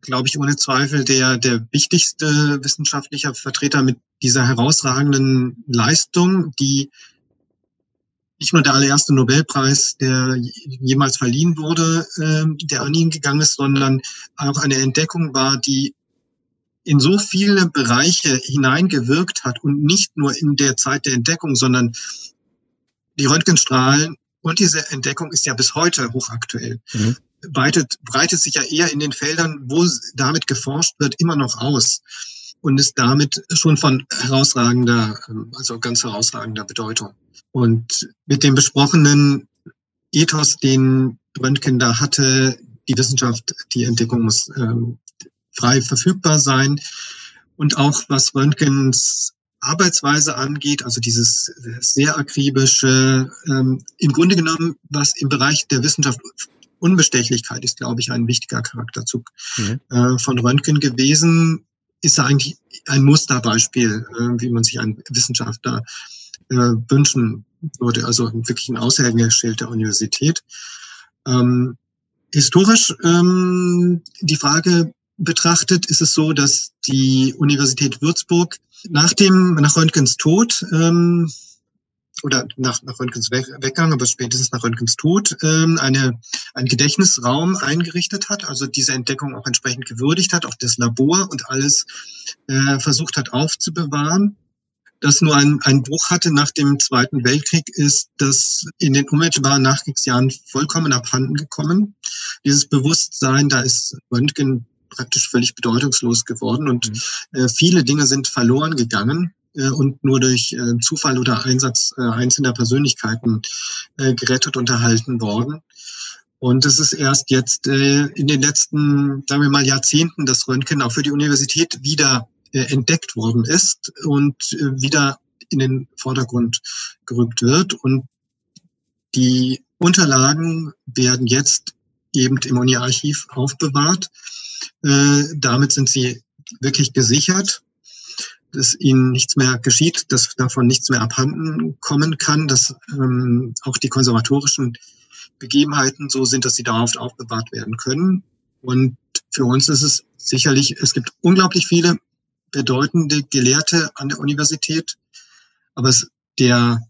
glaube ich, ohne Zweifel der, der wichtigste wissenschaftliche Vertreter mit dieser herausragenden Leistung, die nicht nur der allererste Nobelpreis, der jemals verliehen wurde, äh, der an ihn gegangen ist, sondern auch eine Entdeckung war, die in so viele Bereiche hineingewirkt hat und nicht nur in der Zeit der Entdeckung, sondern die Röntgenstrahlen und diese Entdeckung ist ja bis heute hochaktuell. Mhm. Breitet, breitet sich ja eher in den Feldern, wo damit geforscht wird, immer noch aus und ist damit schon von herausragender, ähm, also ganz herausragender Bedeutung. Und mit dem besprochenen Ethos, den Röntgen da hatte, die Wissenschaft, die Entdeckung muss ähm, frei verfügbar sein. Und auch was Röntgens Arbeitsweise angeht, also dieses sehr akribische, ähm, im Grunde genommen, was im Bereich der Wissenschaft Unbestechlichkeit ist, glaube ich, ein wichtiger Charakterzug mhm. äh, von Röntgen gewesen, ist eigentlich ein Musterbeispiel, äh, wie man sich einen Wissenschaftler äh, wünschen würde, also wirklich ein Aushängeschild der Universität. Ähm, historisch ähm, die Frage betrachtet, ist es so, dass die Universität Würzburg nach dem, nach Röntgens Tod, ähm, oder nach, nach Röntgens Weggang, aber spätestens nach Röntgens Tod, ähm, eine, einen Gedächtnisraum eingerichtet hat, also diese Entdeckung auch entsprechend gewürdigt hat, auch das Labor und alles äh, versucht hat aufzubewahren. Das nur ein, ein Bruch hatte nach dem Zweiten Weltkrieg, ist das in den unmittelbaren Nachkriegsjahren vollkommen abhanden gekommen. Dieses Bewusstsein, da ist Röntgen praktisch völlig bedeutungslos geworden und mhm. äh, viele Dinge sind verloren gegangen äh, und nur durch äh, Zufall oder Einsatz einzelner Persönlichkeiten gerettet und erhalten worden. Und es ist erst jetzt in den letzten, sagen wir mal, Jahrzehnten, dass Röntgen auch für die Universität wieder entdeckt worden ist und wieder in den Vordergrund gerückt wird. Und die Unterlagen werden jetzt eben im Uni-Archiv aufbewahrt. Äh, damit sind sie wirklich gesichert, dass ihnen nichts mehr geschieht, dass davon nichts mehr abhanden kommen kann, dass ähm, auch die konservatorischen Begebenheiten so sind, dass sie dauerhaft aufbewahrt werden können. Und für uns ist es sicherlich, es gibt unglaublich viele bedeutende Gelehrte an der Universität, aber es, der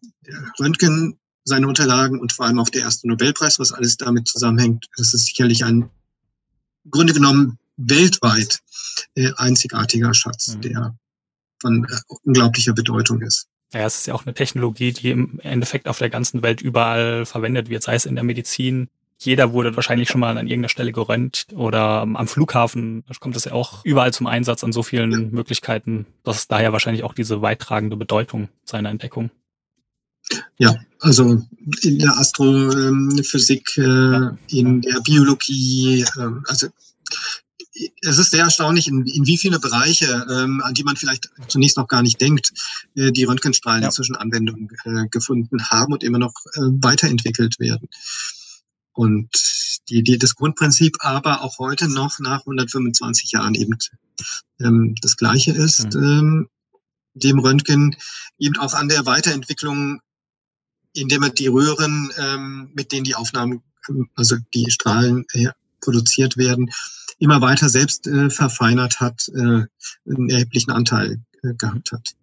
Röntgen, seine Unterlagen und vor allem auch der erste Nobelpreis, was alles damit zusammenhängt, das ist sicherlich ein Grunde genommen weltweit äh, einzigartiger Schatz, mhm. der von äh, unglaublicher Bedeutung ist. Ja, es ist ja auch eine Technologie, die im Endeffekt auf der ganzen Welt überall verwendet wird, sei es in der Medizin. Jeder wurde wahrscheinlich schon mal an irgendeiner Stelle gerönt oder am Flughafen da kommt es ja auch überall zum Einsatz an so vielen ja. Möglichkeiten. Das ist daher wahrscheinlich auch diese weittragende Bedeutung seiner Entdeckung. Ja, also in der Astrophysik, äh, in der Biologie, äh, also es ist sehr erstaunlich, in, in wie viele Bereiche, ähm, an die man vielleicht zunächst noch gar nicht denkt, äh, die Röntgenstrahlen ja. inzwischen Anwendung äh, gefunden haben und immer noch äh, weiterentwickelt werden. Und die, die, das Grundprinzip aber auch heute noch nach 125 Jahren eben ähm, das gleiche ist, mhm. ähm, dem Röntgen eben auch an der Weiterentwicklung, indem man die Röhren, ähm, mit denen die Aufnahmen, also die Strahlen äh, produziert werden, immer weiter selbst äh, verfeinert hat, äh, einen erheblichen Anteil äh, gehabt hat.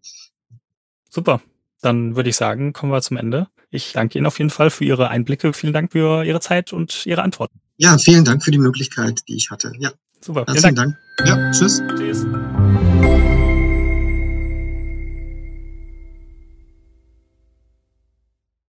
Super. Dann würde ich sagen, kommen wir zum Ende. Ich danke Ihnen auf jeden Fall für Ihre Einblicke. Vielen Dank für Ihre Zeit und Ihre Antworten. Ja, vielen Dank für die Möglichkeit, die ich hatte. Ja. Super. Herzlichen Dank. Dank. Ja, tschüss. Tschüss.